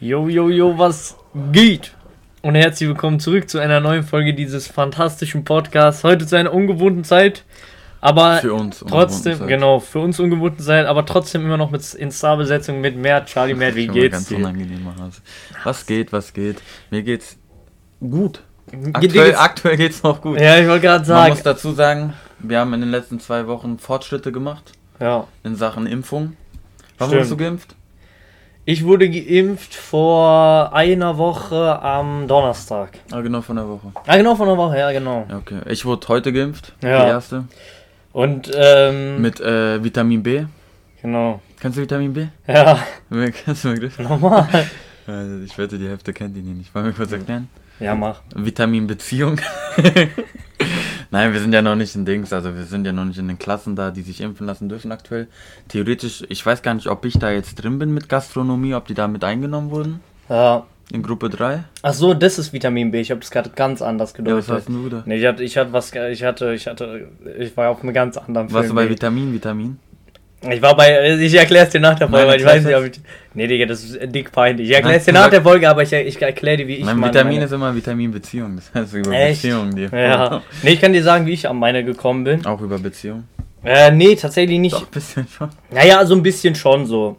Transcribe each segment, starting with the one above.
Yo, yo, yo, was geht? Und herzlich willkommen zurück zu einer neuen Folge dieses fantastischen Podcasts. Heute zu einer ungewohnten Zeit, aber Für uns trotzdem, Zeit. genau, für uns ungewohnten Zeit, aber trotzdem immer noch mit in Starbesetzung mit Mert, Charlie Mert, wie geht's ganz dir? Was geht, was geht? Mir geht's gut. Aktuell, geht's- aktuell geht's noch gut. Ja, ich wollte gerade Man sagen. muss dazu sagen, wir haben in den letzten zwei Wochen Fortschritte gemacht Ja. in Sachen Impfung. Wann Stimmt. wurdest du geimpft? Ich wurde geimpft vor einer Woche am Donnerstag. Ah, genau von der Woche. Ah, genau, von einer Woche, ja, genau. Ja, okay. Ich wurde heute geimpft, Ja. die erste. Und, ähm, Mit äh, Vitamin B. genau. Kennst du Vitamin B? Ja, Kennst du wirklich? nochmal. Also ich wette, die Hälfte kennt ihn nicht. Wollen wir kurz erklären? Ja, mach. Vitamin Beziehung. Nein, wir sind ja noch nicht in Dings, also wir sind ja noch nicht in den Klassen da, die sich impfen lassen dürfen aktuell. Theoretisch, ich weiß gar nicht, ob ich da jetzt drin bin mit Gastronomie, ob die da mit eingenommen wurden. Ja. In Gruppe 3. Ach so, das ist Vitamin B. Ich habe das gerade ganz anders Ja, was gedeutet. hast du da? nee, ich hatte, ich hatte was, ich hatte, ich hatte, ich war auf einem ganz anderen Warst du bei Film. Vitamin, Vitamin? Ich war bei, ich erkläre es dir nach der Folge, Meine weil ich weiß nicht, ob ich, nee, Digga, das ist dick peinlich. Ich erkläre es Nein, dir nach der Folge, aber ich, ich erkläre dir, wie ich Mein meine- Vitamin meine- ist immer Vitamin Beziehung, das heißt über Echt? Beziehung. Die Ja. Nee, ich kann dir sagen, wie ich an meine gekommen bin. Auch über Beziehung. Äh, nee, tatsächlich nicht. Doch, ein bisschen schon. Naja, so ein bisschen schon so.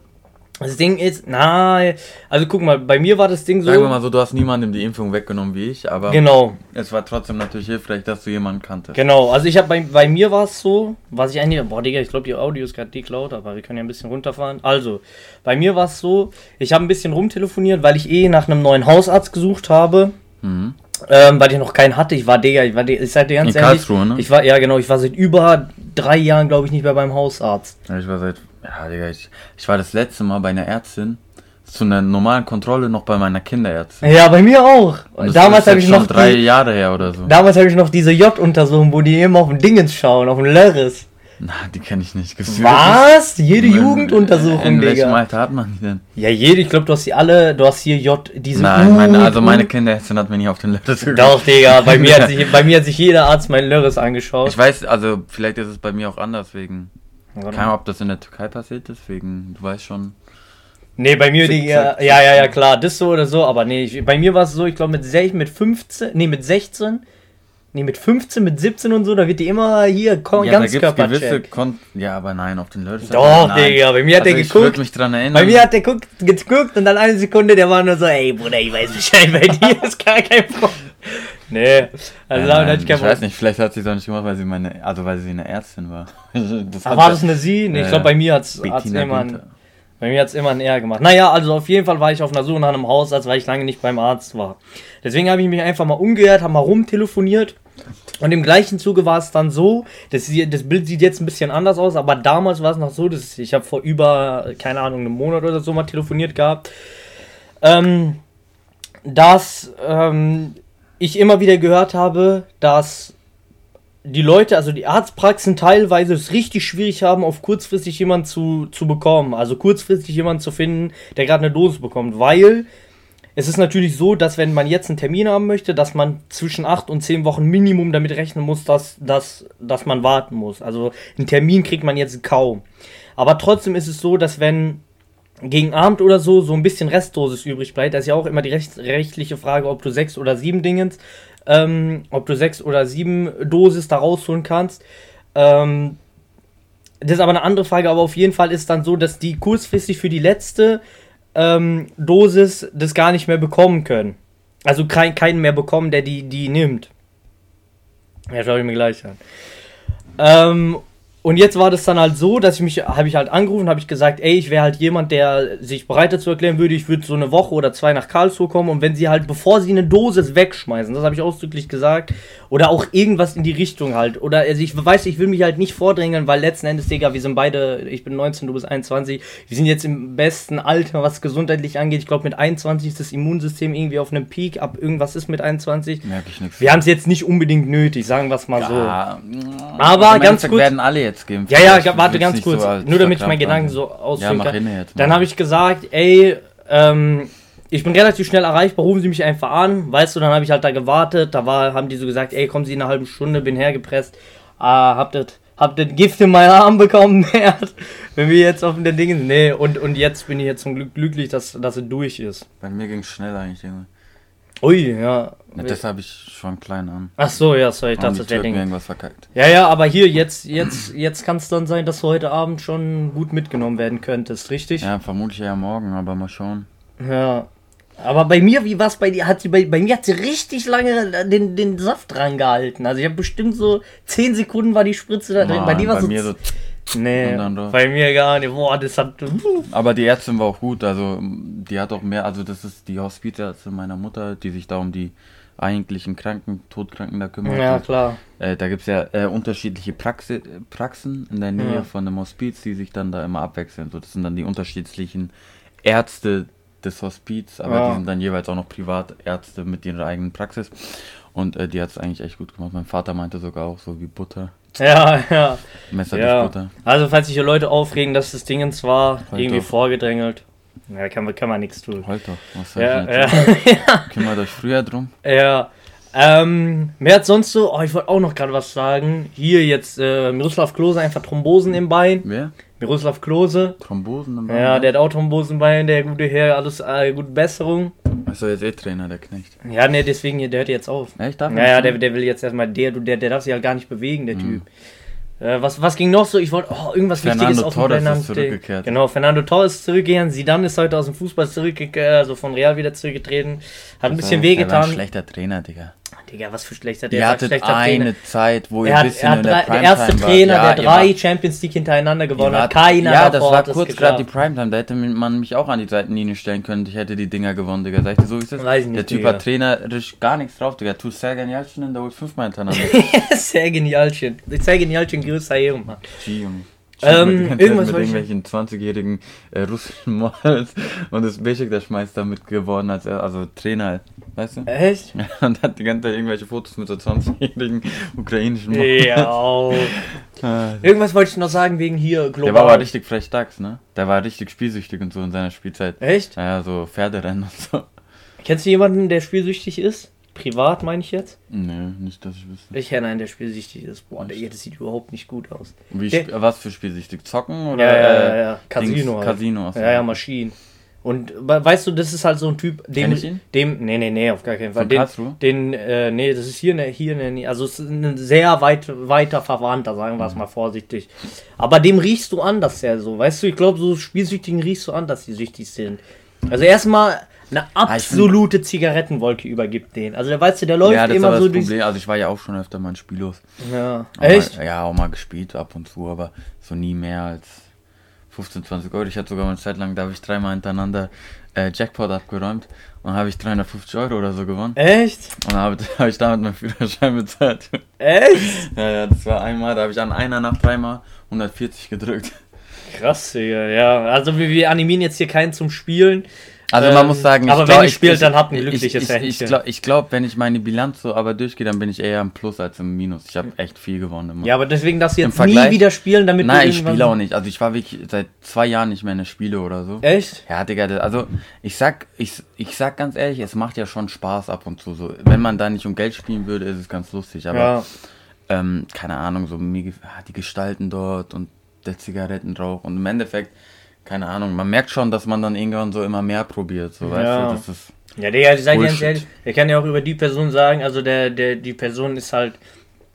Das Ding ist, na, also guck mal, bei mir war das Ding so. Sagen wir mal so, du hast niemandem die Impfung weggenommen wie ich, aber Genau, es war trotzdem natürlich hilfreich, dass du jemanden kanntest. genau. Also ich habe bei, bei mir war es so, was ich eigentlich, boah Digga, ich glaube die Audio ist gerade dick laut, aber wir können ja ein bisschen runterfahren. Also, bei mir war es so, ich habe ein bisschen rumtelefoniert, weil ich eh nach einem neuen Hausarzt gesucht habe. Mhm. Ähm, weil ich noch keinen hatte. Ich war, Digga, ich war, ich sag dir ganz In ehrlich, Karlsruhe, ne? ich war, ja genau, ich war seit über drei Jahren, glaube ich, nicht mehr beim Hausarzt. Ja, ich war seit, ja, Digga, ich, ich war das letzte Mal bei einer Ärztin zu einer normalen Kontrolle noch bei meiner Kinderärztin. Ja, bei mir auch. Und das Damals habe ich noch drei die, Jahre her oder so. damals habe ich noch diese J-Untersuchung, wo die immer auf den Dingens schauen, auf den Lörres. Na, die kenne ich nicht. Gibt's Was? Jede wirklich? Jugenduntersuchung, In welchem Digga. Alter hat man die denn? Ja, jede, ich glaube, du hast die alle, du hast hier J, diese Nein, meine, also meine Kinderärztin hat mir nicht auf den Letter geguckt. Doch, Digga, bei mir, hat sich, bei mir hat sich jeder Arzt meinen Lörres angeschaut. Ich weiß, also vielleicht ist es bei mir auch anders wegen. Keine Ahnung, ob das in der Türkei passiert ist, wegen, du weißt schon. Nee, bei mir, zack, ja, ja, ja, klar, das so oder so, aber nee, ich, bei mir war es so, ich glaube mit, sech- mit 15, nee, mit 16, nee, mit 15, mit 17 und so, da wird die immer hier Ko- Ja, da gewisse Ganzkörpercheck. Kon Ja, aber nein, auf den Letter. Doch, nein. Digga, bei mir hat der also Ich geguckt. würde mich dran erinnern. Bei mir hat der guckt, geguckt und dann eine Sekunde, der war nur so, ey Bruder, ich weiß Bescheid, bei dir ist gar kein Problem. Nee, also damit hatte ich kein ich weiß nicht, vielleicht hat sie es auch nicht gemacht, weil sie meine, also weil sie eine Ärztin war. Das Ach, war das eine Sie? Nee, ich glaube, bei mir hat es immer, ein- bei mir hat's immer ein R gemacht. Naja, also auf jeden Fall war ich auf einer Suche nach einem Hausarzt, weil ich lange nicht beim Arzt war. Deswegen habe ich mich einfach mal umgehört, habe mal rumtelefoniert. Und im gleichen Zuge war es dann so, das, das Bild sieht jetzt ein bisschen anders aus, aber damals war es noch so, dass ich habe vor über, keine Ahnung, einem Monat oder so mal telefoniert gehabt, ähm, dass ähm, ich immer wieder gehört habe, dass die Leute, also die Arztpraxen teilweise es richtig schwierig haben, auf kurzfristig jemanden zu, zu bekommen. Also kurzfristig jemanden zu finden, der gerade eine Dosis bekommt. Weil es ist natürlich so, dass wenn man jetzt einen Termin haben möchte, dass man zwischen 8 und 10 Wochen Minimum damit rechnen muss, dass, dass, dass man warten muss. Also einen Termin kriegt man jetzt kaum. Aber trotzdem ist es so, dass wenn gegen Abend oder so so ein bisschen Restdosis übrig bleibt, da ist ja auch immer die recht, rechtliche Frage, ob du sechs oder sieben Dingens, ähm, ob du sechs oder sieben Dosis da rausholen kannst. Ähm, das ist aber eine andere Frage, aber auf jeden Fall ist dann so, dass die kurzfristig für die letzte ähm, Dosis das gar nicht mehr bekommen können. Also kein, keinen mehr bekommen, der die, die nimmt. Ja, schau ich mir gleich an. Ähm, und jetzt war das dann halt so, dass ich mich, habe ich halt angerufen, habe ich gesagt, ey, ich wäre halt jemand, der sich bereit dazu erklären würde, ich würde so eine Woche oder zwei nach Karlsruhe kommen und wenn sie halt, bevor sie eine Dosis wegschmeißen, das habe ich ausdrücklich gesagt, oder auch irgendwas in die Richtung halt, oder also ich weiß, ich will mich halt nicht vordrängeln, weil letzten Endes, Digga, wir sind beide, ich bin 19, du bist 21, wir sind jetzt im besten Alter, was gesundheitlich angeht, ich glaube mit 21 ist das Immunsystem irgendwie auf einem Peak, ab irgendwas ist mit 21. Merke ich nichts. Wir haben es jetzt nicht unbedingt nötig, sagen wir es mal so. Ja, Aber ganz kurz- werden alle jetzt geimpft. Ja, ja, Ich warte ganz kurz. so Nur damit ich meinen Gedanken ansehen. so Ja, ausführen mach kann. jetzt. Dann habe ich gesagt, ey, ähm, ich bin relativ schnell erreichbar, rufen Sie mich einfach an. Weißt du, dann habe ich halt da gewartet. Da war, haben die so gesagt, ey, kommen Sie in einer halben Stunde, bin hergepresst. Ah, hab das, hab den Gift in meinen Arm bekommen. Wenn wir jetzt auf den Dingen. Nee, und, und jetzt bin ich jetzt zum Glück glücklich, dass, dass er durch ist. Bei mir ging es schnell eigentlich, Junge. Ui, ja. Ja, das habe ich schon klein an. Ach so, ja, sorry, ich dachte, das wäre irgendwas verkackt. Ja, ja, aber hier, jetzt, jetzt, jetzt kann es dann sein, dass du heute Abend schon gut mitgenommen werden könntest, richtig? Ja, vermutlich eher morgen, aber mal schauen. Ja. Aber bei mir, wie war es bei dir? Hat sie bei, bei mir hat sie richtig lange den, den Saft dran gehalten. Also ich habe bestimmt so 10 Sekunden war die Spritze da drin. bei Mann, dir war bei so. mir so nee, bei mir gar nicht. Boah, das hat. Aber die Ärztin war auch gut, also die hat auch mehr, also das ist die Hospizärztin meiner Mutter, die sich da um die eigentlichen Kranken, Todkranken da kümmert. Ja, Und, klar. Äh, da gibt es ja äh, unterschiedliche Praxi Praxen in der Nähe Ja. von dem Hospiz, die sich dann da immer abwechseln. So, das sind dann die unterschiedlichen Ärzte des Hospiz, aber Ja. die sind dann jeweils auch noch Privatärzte mit ihrer eigenen Praxis. Und äh, die hat es eigentlich echt gut gemacht. Mein Vater meinte sogar auch so wie Butter. Ja, ja. Messer ja. durch Butter. Also, falls sich hier Leute aufregen, dass das Dingens war, irgendwie doch. vorgedrängelt. Ja, kann man, kann man nichts tun. Halt doch. Was soll Ja, ich ja. tun? Kümmert euch früher drum. Ja. Ähm, wer hat sonst so? Oh, ich wollte auch noch gerade was sagen. Hier jetzt äh, Miroslav Klose einfach Thrombosen im Bein. Wer? Miroslav Klose. Thrombosen im Bein? Ja, der hat auch Thrombosen im Bein, der gute Herr, alles äh, gute Besserung. Achso, jetzt eh Trainer, der Knecht. Ja, ne, deswegen, der hört jetzt auf. Echt? Darf Ja, ja, der, der will jetzt erstmal, der, der, der darf sich halt gar nicht bewegen, der Typ. Äh, was, was ging noch so? Ich wollte, oh, irgendwas Fernando Wichtiges auf Torres ist Plan haben. zurückgekehrt. Genau, Fernando Torres ist zurückgegangen. Zidane ist heute aus dem Fußball zurückgekehrt, also von Real wieder zurückgetreten. Hat ein bisschen war ein wehgetan. schlechter Trainer, Digga. Digga, was für schlechter, der Ihr hattet eine Trainer. Zeit, wo ihr Er ein bisschen er hat in der drei, der Primetime erste. Trainer, Ja, der drei wart- Champions League hintereinander gewonnen hat. Keiner Ja, das war kurz gerade die. Primetime. Da hätte man mich auch an die Seitenlinie stellen können. Ich hätte die Dinger gewonnen, Digga. Sag ich dir so, wie es ist. Weiß ich nicht, der Typ Digga. hat trainerisch gar nichts drauf, Digga. Tut sehr Jalcin der holt fünfmal hintereinander. Sehr genialchen. Sehr genialchen, größter Ehrenmann. G, Junge. Ähm, mit, irgendwas mit irgendwelchen 20-jährigen äh, russischen Models und das Beschik der Schmeiß damit geworden als er, also Trainer, weißt du? Echt? Und hat die ganze Zeit irgendwelche Fotos mit so 20-jährigen ukrainischen Models. Ja. Ah, Irgendwas wollte ich noch sagen wegen hier global. Der war aber richtig frech Dachs, ne? Der war richtig spielsüchtig und so in seiner Spielzeit. Echt? Ja, so Pferderennen und so. Kennst du jemanden, der spielsüchtig ist? Privat meine ich jetzt? Nö, nicht, dass ich wüsste. Ich kenne einen, der spielsüchtig ist. Boah, der, das sieht überhaupt nicht gut aus. Wie, Der- was für spielsüchtig? Zocken oder? Ja, ja, ja, äh, ja. Casino. Dings, halt. Casino. Ja, ja, Maschinen. Und we- weißt du, das ist halt so ein Typ, dem, ich ihn? dem, nee, nee, nee, auf gar keinen Fall. Den, den, äh, nee, das ist hier, ne, hier, ne, also es ist ein sehr weit, weiter Verwandter, sagen Mhm. wir es mal vorsichtig. Aber dem riechst du an, dass er so, weißt du, ich glaube, so Spielsüchtigen riechst du an, dass die süchtig sind. Also erstmal eine ich find- absolute Zigarettenwolke übergibt den. Also der weißt du, der läuft Ja, das ist immer aber so das. Problem. Also ich war ja auch schon öfter mal in Spiellos. Ja. Auch Echt? Mal, ja, auch mal gespielt ab und zu, aber so nie mehr als 15, 20 Euro. Ich hatte sogar mal eine Zeit lang, da habe ich dreimal hintereinander äh, Jackpot abgeräumt und habe ich 350 Euro oder so gewonnen. Echt? Und habe hab ich damit meinen Führerschein bezahlt. Echt? ja, ja, das war einmal, da habe ich an einer Nacht dreimal 140 gedrückt. Krass, Digga, ja. Also wir, wir animieren jetzt hier keinen zum Spielen. Also Ähm, man muss sagen, aber glaub, wenn ihr spielt, dann habt ein ich- glückliches ich, ich, ich Händchen. glaube, ich glaub, wenn ich meine Bilanz so aber durchgehe, dann bin ich eher im Plus als im Minus. Ich habe echt viel gewonnen. Immer. Ja, aber deswegen darfst du jetzt nie wieder spielen, damit Nein, ich spiele auch nicht. Also ich war wirklich seit zwei Jahren nicht mehr in der Spiele oder so. Echt? Ja, Digga, also ich sag, ich, ich sag ganz ehrlich, es macht ja schon Spaß ab und zu. So, wenn man da nicht um Geld spielen würde, ist es ganz lustig. Aber Ja. ähm, keine Ahnung, so die Gestalten dort und der Zigarettenrauch und im Endeffekt, keine Ahnung, man merkt schon, dass man dann irgendwann so immer mehr probiert. So, weißt Ja. du, das ist. Ja, Digga, ich sag ganz ehrlich, ich kann ja auch über die Person sagen, also der, der, die Person ist halt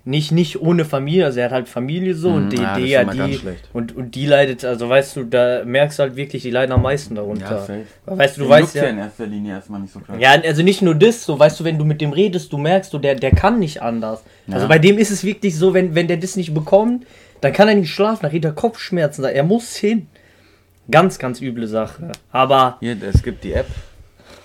nicht, nicht ohne Familie, also er hat halt Familie so und Mhm, die, ja, die, ja, die, und, und die leidet, also weißt du, da merkst du halt wirklich, die leiden am meisten darunter. safe. weißt du, du weißt ja ja, in erster Linie erstmal nicht so krass. Ja, also nicht nur das, so weißt du, wenn du mit dem redest, du merkst, du, der, der kann nicht anders. Also Ja. bei dem ist es wirklich so, wenn, wenn der das nicht bekommt, dann kann er nicht schlafen, dann kriegt er Kopfschmerzen, er muss hin. Ganz, ganz üble Sache. Aber, Hier, es gibt die App,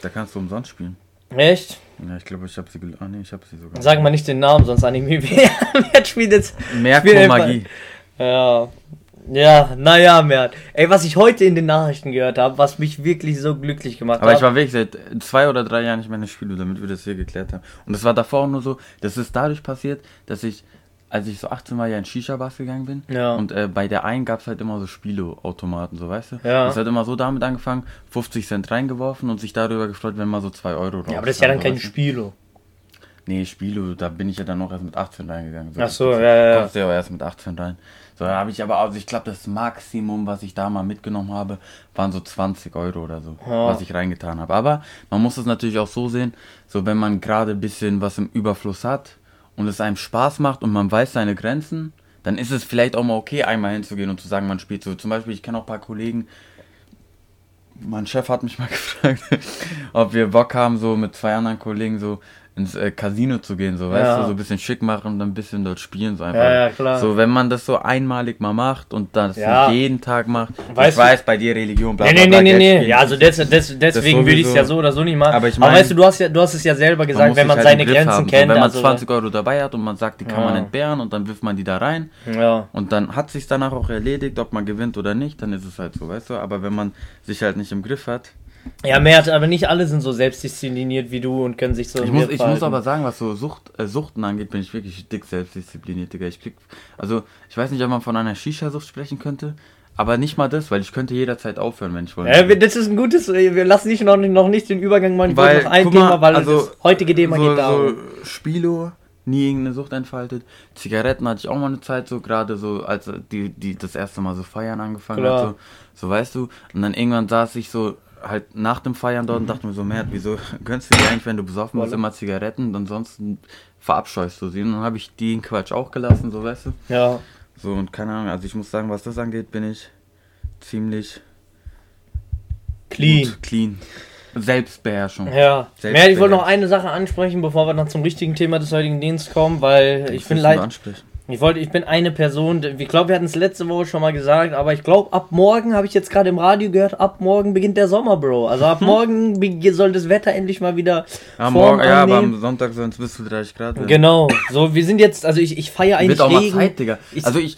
da kannst du umsonst spielen. echt? Ja, ich glaube, ich habe sie. Ah, nee, ich habe sie sogar. Sag mal nicht den Namen, sonst wir. Wer spielt jetzt? Merko spielt einfach- Magie. Ja. Ja, naja, Mert. Ey, was ich heute in den Nachrichten gehört habe, was mich wirklich so glücklich gemacht Aber hat. ich war wirklich seit zwei oder drei Jahren nicht mehr in der Spiele, damit wir das hier geklärt haben. Und das war davor auch nur so, das ist dadurch passiert, dass ich, als ich so 18 war, ja in Shisha-Bars gegangen bin. Ja. Und äh, bei der einen gab es halt immer so Spieleautomaten, so weißt du? Ja. Das hat immer so damit angefangen, 50 Cent reingeworfen und sich darüber gefreut, wenn mal so 2 Euro raus. ja, aber das ist ja dann kein weißt du? Spielo. Nee, Spielo, da bin ich ja dann noch erst mit 18 reingegangen. Ach so, ja, ja, ja. Kommst du ja auch erst mit 18 rein. So, da habe ich aber, also ich glaube, das Maximum, was ich da mal mitgenommen habe, waren so 20 Euro oder so, Ja. was ich reingetan habe. Aber man muss es natürlich auch so sehen, so wenn man gerade ein bisschen was im Überfluss hat und es einem Spaß macht und man weiß seine Grenzen, dann ist es vielleicht auch mal okay, einmal hinzugehen und zu sagen, man spielt so. Zum Beispiel, ich kenne auch ein paar Kollegen, mein Chef hat mich mal gefragt, ob wir Bock haben, so mit zwei anderen Kollegen so ins äh, Casino zu gehen, so, weißt du, so ein bisschen schick machen und dann ein bisschen dort spielen, so einfach. Ja, ja, klar. So, wenn man das so einmalig mal macht und nicht jeden Tag macht, Weißt ich du- weiß, bei dir Religion, bla Nee, bla nee, bla, nee, nee, Geld nee. spielen Ja, also des, des, deswegen würde ich es ja so oder so nicht machen. Aber ich Aber mein- weißt du, du hast ja, du hast es ja selber man gesagt, muss wenn man halt seine Grenzen haben. kennt. So, wenn man also, 20 Euro dabei hat und man sagt, die kann man entbehren und dann wirft man die da rein Ja. und dann hat sich danach auch erledigt, ob man gewinnt oder nicht, dann ist es halt so, weißt du. Aber wenn man sich halt nicht im Griff hat, ja, Mert, aber nicht alle sind so selbstdiszipliniert wie du und können sich so. Ich muss, ich muss aber sagen, was so Sucht, äh, Suchten angeht, bin ich wirklich dick selbstdiszipliniert, Digga. Ich blick, also, ich weiß nicht, ob man von einer Shisha-Sucht sprechen könnte, aber nicht mal das, weil ich könnte jederzeit aufhören, wenn ich wollte. Ja, das ist ein gutes. Wir lassen nicht noch, noch nicht den Übergang machen. Ich Weil, noch ein mal, Thema, weil also, das heutige Thema so, geht darum. so Spilo, nie irgendeine Sucht entfaltet. Zigaretten hatte ich auch mal eine Zeit so, gerade so, als die, die das erste Mal so feiern angefangen Klar. hat, so, so weißt du. Und dann irgendwann saß ich so halt nach dem Feiern Mhm. dort und dachte mir so, Mert, wieso gönnst du dir eigentlich, wenn du besoffen bist, immer Zigaretten und ansonsten verabscheust du sie. Und dann habe ich den Quatsch auch gelassen, so weißt du. Ja. So und keine Ahnung, also ich muss sagen, was das angeht, bin ich ziemlich Clean. gut, clean. Selbstbeherrschung. Ja. Selbst Mehr, ich wollte noch eine Sache ansprechen, bevor wir dann zum richtigen Thema des heutigen Dienstes kommen, weil ich bin leid. ansprechen. Ich wollte, ich bin eine Person, ich glaube, wir hatten es letzte Woche schon mal gesagt, aber ich glaube, ab morgen, habe ich jetzt gerade im Radio gehört, ab morgen beginnt der Sommer, Bro. Also ab morgen soll das Wetter endlich mal wieder Am Form Morgen, ja, aber am Sonntag sollen es bis zu 30 Grad werden. Genau. So, wir sind jetzt, also ich, ich feiere eigentlich Wird auch mal Regen. Zeit, Digga. Ich- also ich.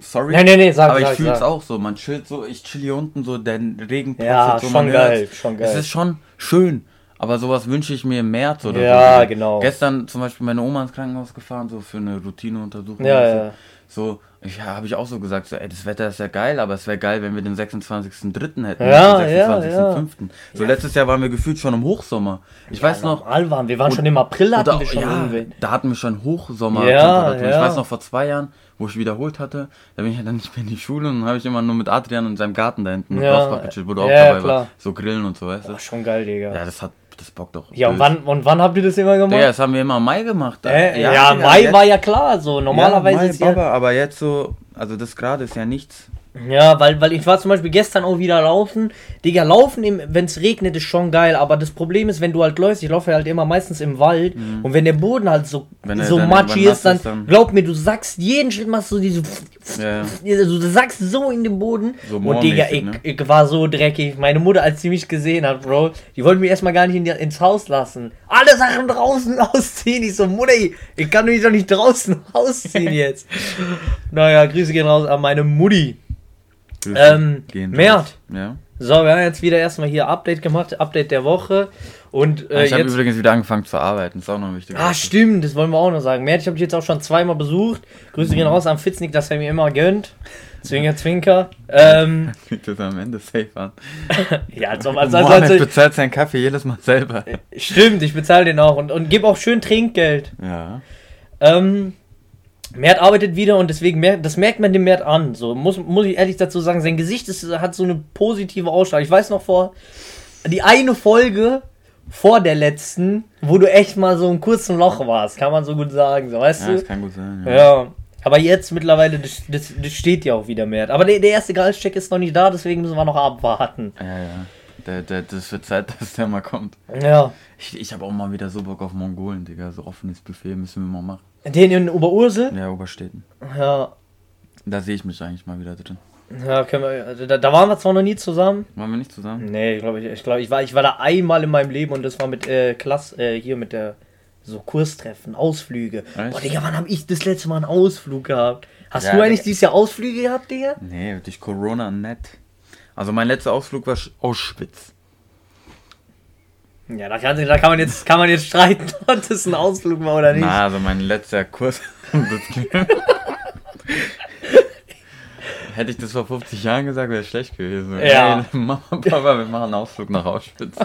Sorry. Nein, nein, nein, sag, aber ich sag, fühle es auch so. Man chillt so, ich chill hier unten so, der Regen Ja, so, schon geil, hört's. schon geil. Es ist schon schön. Aber sowas wünsche ich mir im März oder Ja, so. genau. Gestern zum Beispiel meine Oma ins Krankenhaus gefahren, so für eine Routineuntersuchung. Ja, oder so. ja. So, ich, ja, habe ich auch so gesagt, so, ey, das Wetter ist ja geil, aber es wäre geil, wenn wir den 26.03. hätten. Ja, den ja, 26.05.. So, letztes Jahr waren wir gefühlt schon im Hochsommer. Ich weiß noch, Normal waren. Wir waren Und- schon im April, hatten oder, wir schon ja, irgendwie. da hatten wir schon Hochsommer. Ja, Ich ja. weiß noch vor zwei Jahren, wo ich wiederholt hatte, da bin ich ja dann nicht mehr in die Schule und dann habe ich immer nur mit Adrian in seinem Garten da hinten mit Ja. Gechillt, wo du auch Ja, dabei klar. warst. So grillen und so, weißt du? Schon geil, Digga. Ja, das hat, das bockt doch. Ja, und wann, und wann habt ihr das immer gemacht? Digga, das haben wir immer im Mai gemacht. äh, ja, Digga, Mai jetzt- war ja klar, so. Normalerweise ja, Mai, ist ja. Baba, aber jetzt so, also das gerade ist ja nichts. Ja, weil, weil ich war zum Beispiel gestern auch wieder laufen. Digga, laufen, wenn es regnet, ist schon geil. Aber das Problem ist, wenn du halt läufst, ich laufe halt immer meistens im Wald. Und wenn der Boden halt so, Mhm. Wenn so matschig ist, dann, dann- glaub mir, du sagst jeden Schritt, machst du diese. Ja, ja. Also, du sagst so in den Boden. So und Digga, ich, ne? ich war so dreckig. Meine Mutter, als sie mich gesehen hat, Bro, die wollten mich erstmal gar nicht in die, ins Haus lassen. Alle Sachen draußen ausziehen. Ich so, Mutter, ich, ich kann mich doch nicht draußen ausziehen jetzt. naja, Grüße gehen raus an meine Mutti. Ähm, Mert. Ja. So, wir haben jetzt wieder erstmal hier Update gemacht, Update der Woche. Und äh, ich habe übrigens wieder angefangen zu arbeiten, ist auch noch wichtig. Ah, stimmt, das wollen wir auch noch sagen. Mert, ich habe dich jetzt auch schon zweimal besucht. Grüße gehen raus an Fitznick, dass er mir immer gönnt. Zwinker, Zwinker. Ähm, Fängt das am Ende safe an. ja, als ob, als, als, Mohammed als, bezahlt seinen Kaffee jedes Mal selber. Stimmt, ich bezahle den auch und, und gebe auch schön Trinkgeld. Ja. Ähm, Mert arbeitet wieder und deswegen, mer- das merkt man dem Mert an. So, muss, muss ich ehrlich dazu sagen, sein Gesicht ist, hat so eine positive Ausstrahlung. Ich weiß noch vor, die eine Folge vor der letzten, wo du echt mal so ein kurzen Loch warst, kann man so gut sagen, so, weißt Ja, du? das kann gut sein. Ja. Aber jetzt mittlerweile, das, das, das steht ja auch wieder Mert. Aber der, der erste Gehaltscheck ist noch nicht da, deswegen müssen wir noch abwarten. Ja, ja. Der, der, das wird Zeit, dass der mal kommt. Ja. Ich, ich habe auch mal wieder so Bock auf Mongolen, Digga. So offenes Buffet müssen wir mal machen. Den in Oberursel? Ja, Oberstädten. Ja. Da sehe ich mich eigentlich mal wieder drin. Ja, können wir, also da, da waren wir zwar noch nie zusammen. Waren wir nicht zusammen? Nee, ich glaube, ich, ich, glaub, ich, war, ich war da einmal in meinem Leben und das war mit äh, Klasse, äh, hier mit der so Kurstreffen, Ausflüge. Echt? Boah, Digga, wann habe ich das letzte Mal einen Ausflug gehabt? Hast Ja, du eigentlich Digga. dieses Jahr Ausflüge gehabt, Digga? Nee, durch Corona nett. Also mein letzter Ausflug war Sch- Auschwitz. Ja, da kann, da kann man jetzt kann man jetzt streiten, ob das ein Ausflug war oder nicht. Na, also mein letzter Kurs. Hätte ich das vor 50 Jahren gesagt, wäre es schlecht gewesen. Ja. Ey, Mama, Papa, wir machen einen Ausflug nach Auschwitz.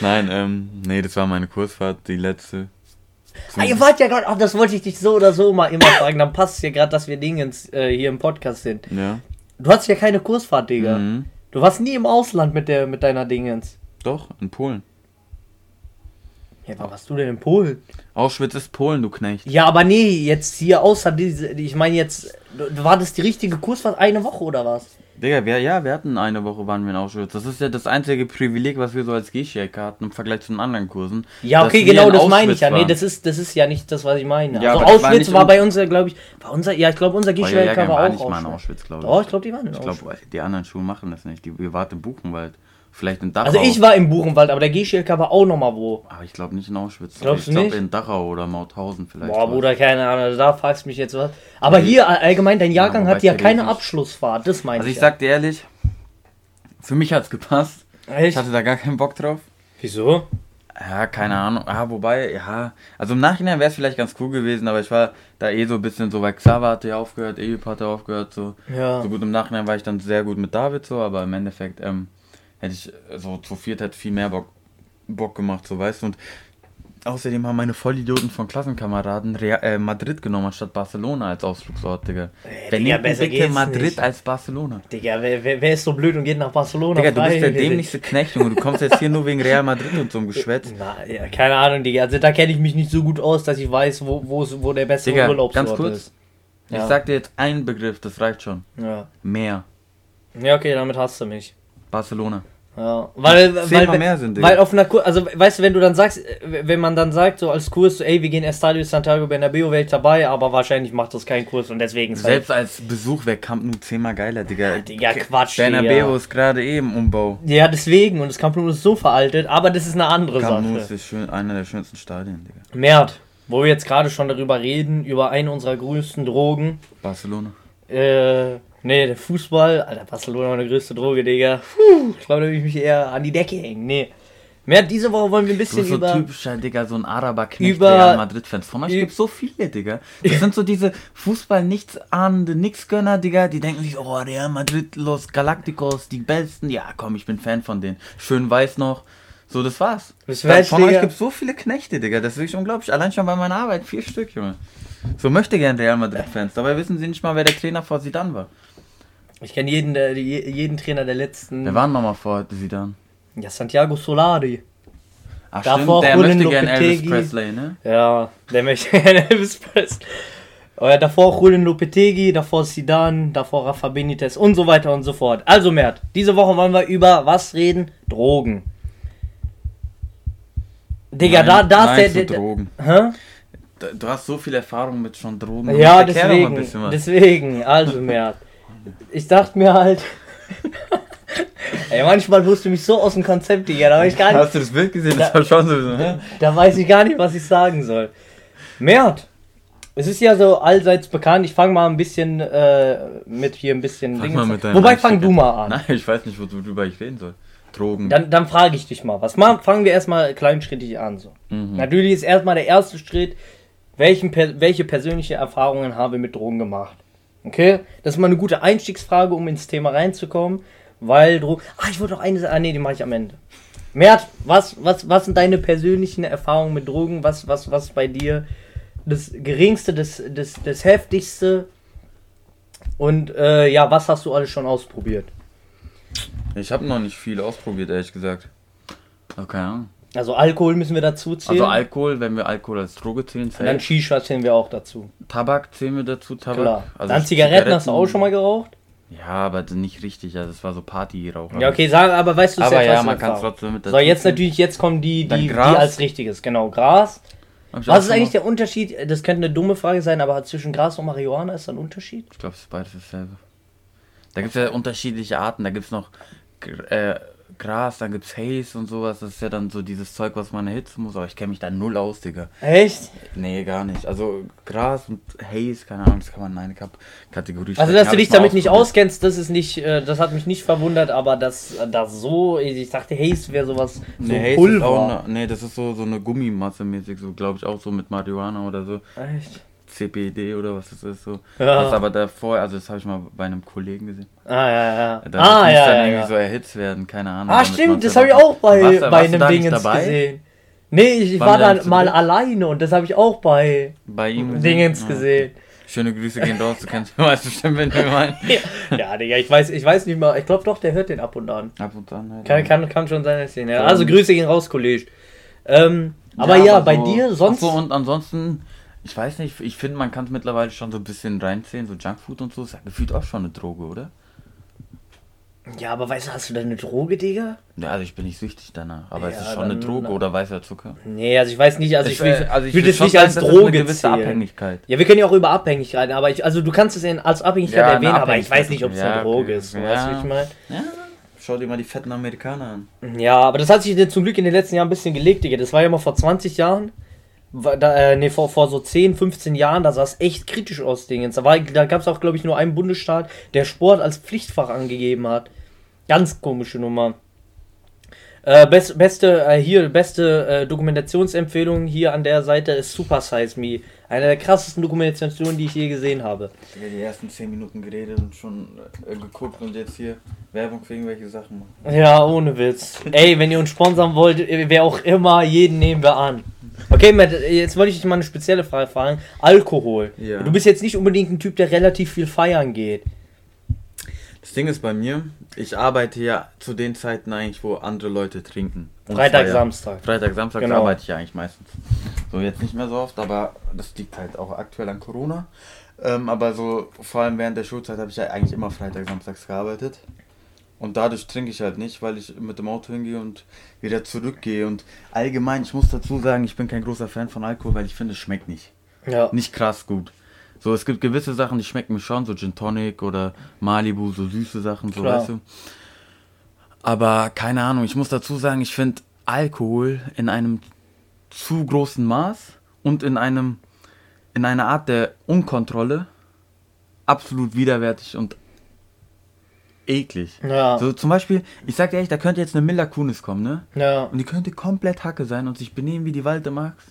Nein, ähm, nee, das war meine Kursfahrt, die letzte. Ah, ihr wart ja gerade, ach, das wollte ich dich so oder so mal immer fragen. Dann passt es ja gerade, dass wir Dingens äh, hier im Podcast sind. Ja. Du hattest ja keine Kursfahrt, Digga. Mhm. Du warst nie im Ausland mit, der, mit deiner Dingens. Doch, in Polen. Ja, wann warst du denn in Polen? Auschwitz ist Polen, du Knecht. Ja, aber nee, jetzt hier außer diese, ich meine jetzt, war das die richtige Kursfahrt eine Woche oder was? Digga, wir, ja, wir hatten eine Woche, waren wir in Auschwitz. Das ist ja das einzige Privileg, was wir so als G-Checker hatten im Vergleich zu den anderen Kursen. Ja, okay, wir genau, das meine ich ja. Auschwitz Nee, das ist, das ist ja nicht das, was ich meine. Ja, also war Auschwitz war, in- bei uns, glaube ich, war unser, ja, ich glaube, unser Jahrgang war war auch nicht mal in Auschwitz. Auschwitz, glaube ich. Doch, ich glaube, die waren in Ich Auschwitz. glaube, die anderen Schulen machen das nicht. Die, ihr wart in Buchenwald. Vielleicht in Dachau. Also ich war im Buchenwald, aber der G-Schwelker war auch nochmal wo. Aber ich glaube nicht in Auschwitz. Glaubst ich du glaube nicht? in Dachau oder Mauthausen vielleicht. Boah. Bruder, keine Ahnung, also da fragst du mich jetzt was. Aber hier all- allgemein, dein Jahrgang wobei hat ja keine Abschlussfahrt, das meine Also ich. ich sag dir ehrlich, für mich hat's gepasst. ja. Echt? Ich hatte da gar keinen Bock drauf. Wieso? Ja, keine Ahnung. Ah, wobei, ja. Also im Nachhinein wäre es vielleicht ganz cool gewesen, aber ich war da eh so ein bisschen so, weil Xaver hatte ja aufgehört, Eyüp hatte aufgehört, so. Ja. So gut im Nachhinein war ich dann sehr gut mit David so, aber im Endeffekt ähm, hätte ich äh, so zu viert hätte viel mehr Bock, Bock gemacht, so weißt du. Und außerdem haben meine Vollidioten von Klassenkameraden Real, äh, Madrid genommen anstatt Barcelona als Ausflugsort, Digga. Wer Digga, nimmt bitte Madrid nicht. als Barcelona? Digga, wer, wer, wer ist so blöd und geht nach Barcelona? Digga, du bist der dämlichste Knecht, Junge. Du kommst jetzt hier nur wegen Real Madrid und so einem Geschwätz. Na, ja, keine Ahnung, Digga. Also da kenne ich mich nicht so gut aus, dass ich weiß, wo, wo, der beste Digga, Urlaubsort ganz kurz. ist. Ich Ja. sag dir jetzt einen Begriff, das reicht schon. Ja. Mehr. ja, okay, damit hast du mich. Barcelona. Ja, weil, weil, mehr sind, weil auf einer Kur, also weißt du, wenn du dann sagst, äh, wenn man dann sagt, so als Kurs, so, ey, wir gehen Estadio Santiago Bernabeu, wäre ich dabei, aber wahrscheinlich macht das keinen Kurs und deswegen ist halt- Selbst als Besuch wäre Camp Nou zehnmal geiler, Digga. Digga, Quatsch, Bernabeu Digga. ist gerade eh im Umbau. Ja, deswegen, und das Camp Nou ist so veraltet, aber das ist eine andere Camp Nou ist Sache. das schön, einer der schönsten Stadien, Digga. Mert, wo wir jetzt gerade schon darüber reden, über eine unserer größten Drogen, Barcelona. Äh, nee, der Fußball, Alter, Barcelona war eine größte Droge, Digga. Puh, ich glaube, da will ich mich eher an die Decke hängen. Nee. Mehr diese Woche wollen wir ein Du bisschen bist so über. typischer, Digga, so ein Araber-Knecht über- Real Madrid-Fans. Von euch gibt's so viele, Digga. Das sind so diese Fußball-nichts-ahnende Nix-Gönner, Digga, die denken sich, oh, Real Madrid, Los Galacticos, die Besten. Ja, komm, ich bin Fan von denen. Schön weiß noch. So, das war's. Bist Da- welch, von euch Digga? gibt's so viele Knechte, Digga. Das ist wirklich unglaublich. Allein schon bei meiner Arbeit, vier Stück, Junge. So möchte gern Real Madrid-Fans. Dabei wissen sie nicht mal, wer der Trainer vor Zidane war. Ich kenne jeden, der, jeden Trainer der letzten. Wer war nochmal vor Zidane? Ja, Santiago Solari. Ach Davor stimmt, der möchte gern Elvis. Presley, ne? Ja, der möchte gerne Elvis Presley. Aber ja, davor Julian Lopetegui, davor Zidane, davor Rafa Benitez und so weiter und so fort. Also, Mert, diese Woche wollen wir über was reden? Drogen. Digga, Nein, da, da nein ist zu der. der Drogen. hä? Da- Du hast so viel Erfahrung mit schon Drogen. Ja, Erklär deswegen. ein bisschen was. Deswegen, also mehr. Ich dachte mir halt. Ey, manchmal wirst du mich so aus dem Konzept, Digga. Da weiß ich gar nicht, Hast du das Bild gesehen? Das Da- war schon so. hä? da weiß ich gar nicht, was ich sagen soll. Mert. Es ist ja so allseits bekannt. Ich fange mal ein bisschen äh, mit hier ein bisschen Fang Dinge mal Wobei fang du mal an. Nein, ich weiß nicht, worüber ich reden soll. Drogen. Dann, dann frage ich dich mal was. Mal fangen wir erstmal kleinschrittig an. So. Mhm. Natürlich ist erstmal der erste Schritt, welchen, welche persönliche Erfahrungen habe ich mit Drogen gemacht. Okay? Das ist mal eine gute Einstiegsfrage, um ins Thema reinzukommen. Weil Drogen. Ah, ich wollte noch eine. Ah, nee, die mache ich am Ende. Mert, was, was, was sind deine persönlichen Erfahrungen mit Drogen? Was, was, was bei dir das geringste, das, das, das heftigste? Und äh, ja, was hast du alles schon ausprobiert? Ich habe noch nicht viel ausprobiert, ehrlich gesagt. Okay. Also Alkohol müssen wir dazu zählen. Also Alkohol, wenn wir Alkohol als Droge zählen, Und dann. Shisha zählen wir auch dazu. Tabak zählen wir dazu, Tabak. Klar. Also dann Zigaretten, hast du auch schon mal geraucht? Ja, aber nicht richtig, also das war so Partyrauch. Ja, okay, sag, aber weißt du es Aber jetzt, ja, man kann es trotzdem mit So, jetzt natürlich, jetzt kommen die, die, die als richtiges, genau, Gras. Was ist eigentlich der Unterschied? Das könnte eine dumme Frage sein, aber zwischen Gras und Marihuana ist da ein Unterschied? Ich glaube, es ist beides dasselbe. Da gibt es ja unterschiedliche Arten. Da gibt es noch äh, Gras, dann gibt es Haze und sowas. Das ist ja dann so dieses Zeug, was man erhitzen muss. Aber ich kenne mich da null aus, Digga. Echt? Nee, gar nicht. Also Gras und Haze, keine Ahnung, das kann man in eine Kap Kategorie Also, dass du dich damit nicht auskennst, das ist nicht, äh, das hat mich nicht verwundert, aber dass das so, ich dachte, Haze wäre sowas, so Nee, Haze ist Pulver. auch ne, nee, das ist so, so eine Gummimasse mäßig, so glaube ich auch so mit Marihuana oder so. Echt? CBD oder was das ist so. Ja. Das aber davor, also das habe ich mal bei einem Kollegen gesehen. Ah, ja, ja. Da ah, muss ja, dann ja, irgendwie ja. so erhitzt werden, keine Ahnung. Ah, stimmt, das ja habe ich auch bei, Warst du- bei warst du einem Dingens gesehen. Nee, ich Waren war wir dann mal dritt? alleine und das habe ich auch bei Bei ihm Dingens Ja. gesehen. Schöne Grüße gehen raus, du kennst, weißt bestimmt, wen wir meinen. Ja, ja, Digga, ich weiß, ich weiß nicht mal. Ich glaube doch, der hört den ab und an. Ab und an halt. Kann, kann, kann schon sein, dass ich den. Ja. Also Grüße gehen raus, Kollege. Ähm, aber ja, bei so- dir sonst. Ach so, und ansonsten, ich weiß nicht, ich finde, man kann es mittlerweile schon so ein bisschen reinziehen, so Junkfood und so, ist ja gefühlt auch schon eine Droge, oder? Ja, aber weißt du, hast du da eine Droge, Digga? Ja, also ich bin nicht süchtig danach, aber es Ja, ist schon eine dann- Droge oder weißer Zucker. Nee, also ich weiß nicht, also ich, will, also würde es nicht als ist eine Droge gewisse zählen. Abhängigkeit. Ja, wir können ja auch über Abhängigkeit, aber ich, also du kannst es als Abhängigkeit Ja, eine erwähnen, aber ich Abhängigkeit. weiß nicht, ob es Ja, eine Droge okay. ist. Ja. Weißt du, wie ich meine? Ja, schau dir mal die fetten Amerikaner an. Ja, aber das hat sich denn zum Glück in den letzten Jahren ein bisschen gelegt, Digga. Das war ja mal vor 20 Jahren. Da, äh, nee, vor, vor so 10, 15 Jahren, da sah es echt kritisch aus, Dingens. Da, da gab es auch, glaube ich, nur einen Bundesstaat, der Sport als Pflichtfach angegeben hat. Ganz komische Nummer. Äh, best, beste, äh, hier, beste äh, Dokumentationsempfehlung hier an der Seite ist Super Size Me. Eine der krassesten Dokumentationen, die ich je gesehen habe. Digga, die ersten 10 Minuten geredet und schon äh, geguckt und jetzt hier Werbung für irgendwelche Sachen machen. Ja, ohne Witz. Ey, wenn ihr uns sponsern wollt, wer auch immer, jeden nehmen wir an. Okay, Matt, jetzt wollte ich dich mal eine spezielle Frage fragen. Alkohol. Ja. Du bist jetzt nicht unbedingt ein Typ, der relativ viel feiern geht. Das Ding ist bei mir, ich arbeite ja zu den Zeiten eigentlich, wo andere Leute trinken. und Freitag. Samstag. Freitag, Samstag Genau. arbeite ich ja eigentlich meistens. So jetzt nicht mehr so oft, aber das liegt halt auch aktuell an Corona. Ähm, aber so vor allem während der Schulzeit habe ich ja eigentlich immer Freitag, Samstags gearbeitet. Und dadurch trinke ich halt nicht, weil ich mit dem Auto hingehe und wieder zurückgehe. Und allgemein, ich muss dazu sagen, ich bin kein großer Fan von Alkohol, weil ich finde, es schmeckt nicht. Ja. Nicht krass gut. So, es gibt gewisse Sachen, die schmecken mir schon, so Gin Tonic oder Malibu, so süße Sachen, so Klar. weißt du. Aber keine Ahnung, ich muss dazu sagen, ich finde Alkohol in einem zu großen Maß und in einem in einer Art der Unkontrolle absolut widerwärtig und eklig. Ja. So zum Beispiel, ich sag dir ehrlich, da könnte jetzt eine Miller Kunis kommen, ne? Ja. Und die könnte komplett Hacke sein und sich benehmen wie die Waldemax,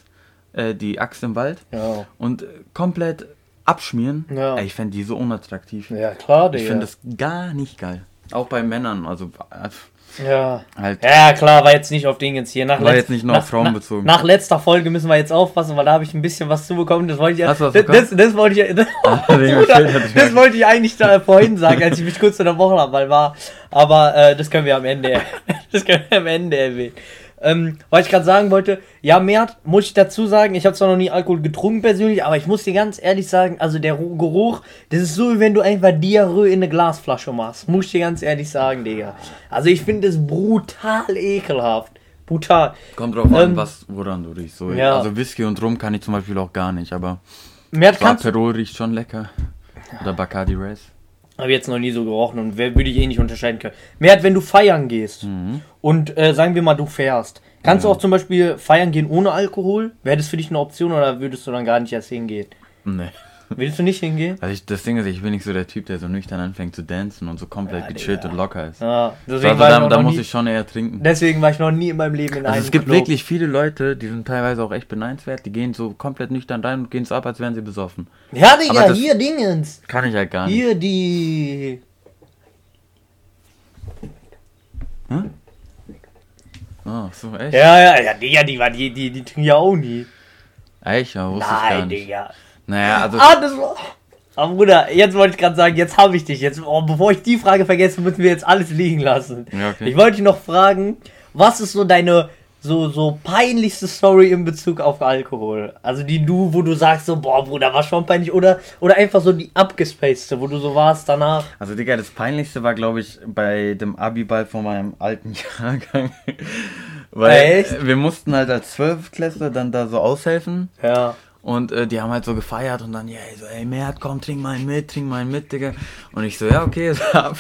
äh, die Axt im Wald Ja. und komplett abschmieren. Ja. Ey, ich fände die so unattraktiv. Ja, klar, Digga. ich finde das gar nicht geil. Auch bei Männern, also äh, Ja. halt. Ja, klar, war jetzt nicht auf Dingens hier. Nach War jetzt nicht nur auf Frauen nach, bezogen. Nach letzter Folge müssen wir jetzt aufpassen, weil da habe ich ein bisschen was zubekommen. Das wollte ich ja. Hast du was das, bekommen? das, das wollte ich. Das, ich das wollte ich eigentlich da vorhin sagen, als ich mich kurz unterbrochen habe, weil war. Aber äh, das können wir am Ende. das können wir am Ende erwähnen. Ähm, was ich gerade sagen wollte, ja, mehr muss ich dazu sagen, ich habe zwar noch nie Alkohol getrunken persönlich, aber ich muss dir ganz ehrlich sagen, also der Ru- Geruch, das ist so, wie wenn du einfach Diarrhoe in eine Glasflasche machst. Muss ich dir ganz ehrlich sagen, Digga. Also ich finde das brutal ekelhaft. Brutal. Kommt drauf an, Ähm, was, woran du riechst. So, ja. Also Whisky und Rum kann ich zum Beispiel auch gar nicht, aber Mert Aperol riecht schon lecker. Oder Bacardi Race. Habe jetzt noch nie so gerochen und wer würde ich eh nicht unterscheiden können. Mert, wenn du feiern gehst Mhm. Und äh, sagen wir mal, du fährst, kannst Ja. du auch zum Beispiel feiern gehen ohne Alkohol? Wäre das für dich eine Option oder würdest du dann gar nicht erst hingehen? Nee. Willst du nicht hingehen? Also ich, das Ding ist, ich bin nicht so der Typ, der so nüchtern anfängt zu dancen und so komplett Ja, gechillt Digga. und locker ist. Ja, Also deswegen, war ich da, da muss nie, ich schon eher trinken. deswegen war ich noch nie in meinem Leben in Also einem es gibt Club. wirklich viele Leute, die sind teilweise auch echt beneidenswert, die gehen so komplett nüchtern rein und gehen so ab, als wären sie besoffen. Ja, Digga, hier Dingens. Kann ich halt gar nicht. Hier die. Oh, so echt? Ja, ja, ja, Digga, die, war- die, die, die trinken ja auch nie. Echt? Ja, wusste ich gar Nein, nicht. Digga. Naja, also Ah, das war. Ah, Bruder, jetzt wollte ich gerade sagen, jetzt habe ich dich. Jetzt, oh, bevor ich die Frage vergesse, müssen wir jetzt alles liegen lassen. Ja, okay. Ich wollte dich noch fragen, was ist so deine so, so peinlichste Story in Bezug auf Alkohol? Also die du, wo du sagst so, boah, Bruder, war schon peinlich. Oder, oder einfach so die abgespacedste, wo du so warst danach. Also, Digga, das Peinlichste war, glaube ich, bei dem Abiball von meinem alten Jahrgang. Weil Echt? wir mussten halt als Zwölfklässler dann da so aushelfen. Ja. Und äh, die haben halt so gefeiert und dann, ja, ey, so, ey, Mert, komm, trink mal einen mit, trink mal einen mit, Digga. Und ich so, ja, okay, ist ab.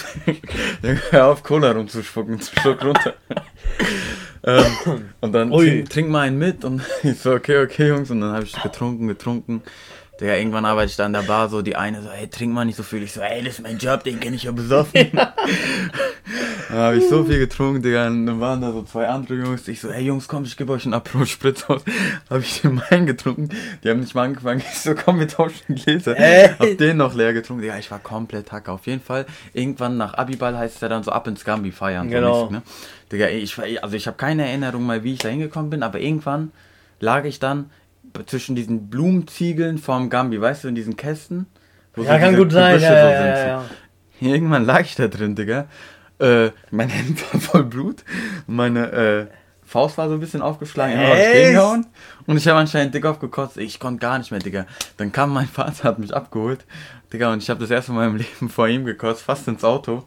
dann hör auf, Cola rumzuspucken, Schluck runter. Ähm, und dann trink, trink mal einen mit und ich so, okay, okay, Jungs. Und dann habe ich getrunken, getrunken. Digga, irgendwann arbeite ich da an der Bar, so die eine so, ey, trink mal nicht so viel. Ich so, ey, das ist mein Job, den kenn ich ja besoffen. Da habe ich so viel getrunken, Digga. Und dann waren da so zwei andere Jungs. Ich so, ey Jungs, komm, ich gebe euch einen Aperol Spritz aus. Habe ich den meinen getrunken. Die haben nicht mal angefangen. Ich so, komm, wir tauschen Gläser. Ey. Hab den noch leer getrunken. Digga, ich war komplett hacke. Auf jeden Fall, irgendwann nach Abiball heißt es ja dann so ab ins Gambi feiern. So Genau. mäßig, ne? Digga, ich war, also ich habe keine Erinnerung mal, wie ich da hingekommen bin, aber irgendwann lag ich dann zwischen diesen Blumenziegeln vom Gambi, weißt du, in diesen Kästen. wo Ja, so kann gut sein. Ja, so ja, sind, ja, ja. Irgendwann lag ich da drin, Digga. Äh, mein Hemd war voll Blut. Meine äh, Faust war so ein bisschen aufgeschlagen. Gehauen. Und ich habe anscheinend dick aufgekotzt. Ich konnte gar nicht mehr, Digga. Dann kam mein Vater, hat mich abgeholt. Digga, und ich habe das erste Mal in meinem Leben vor ihm gekotzt, fast ins Auto.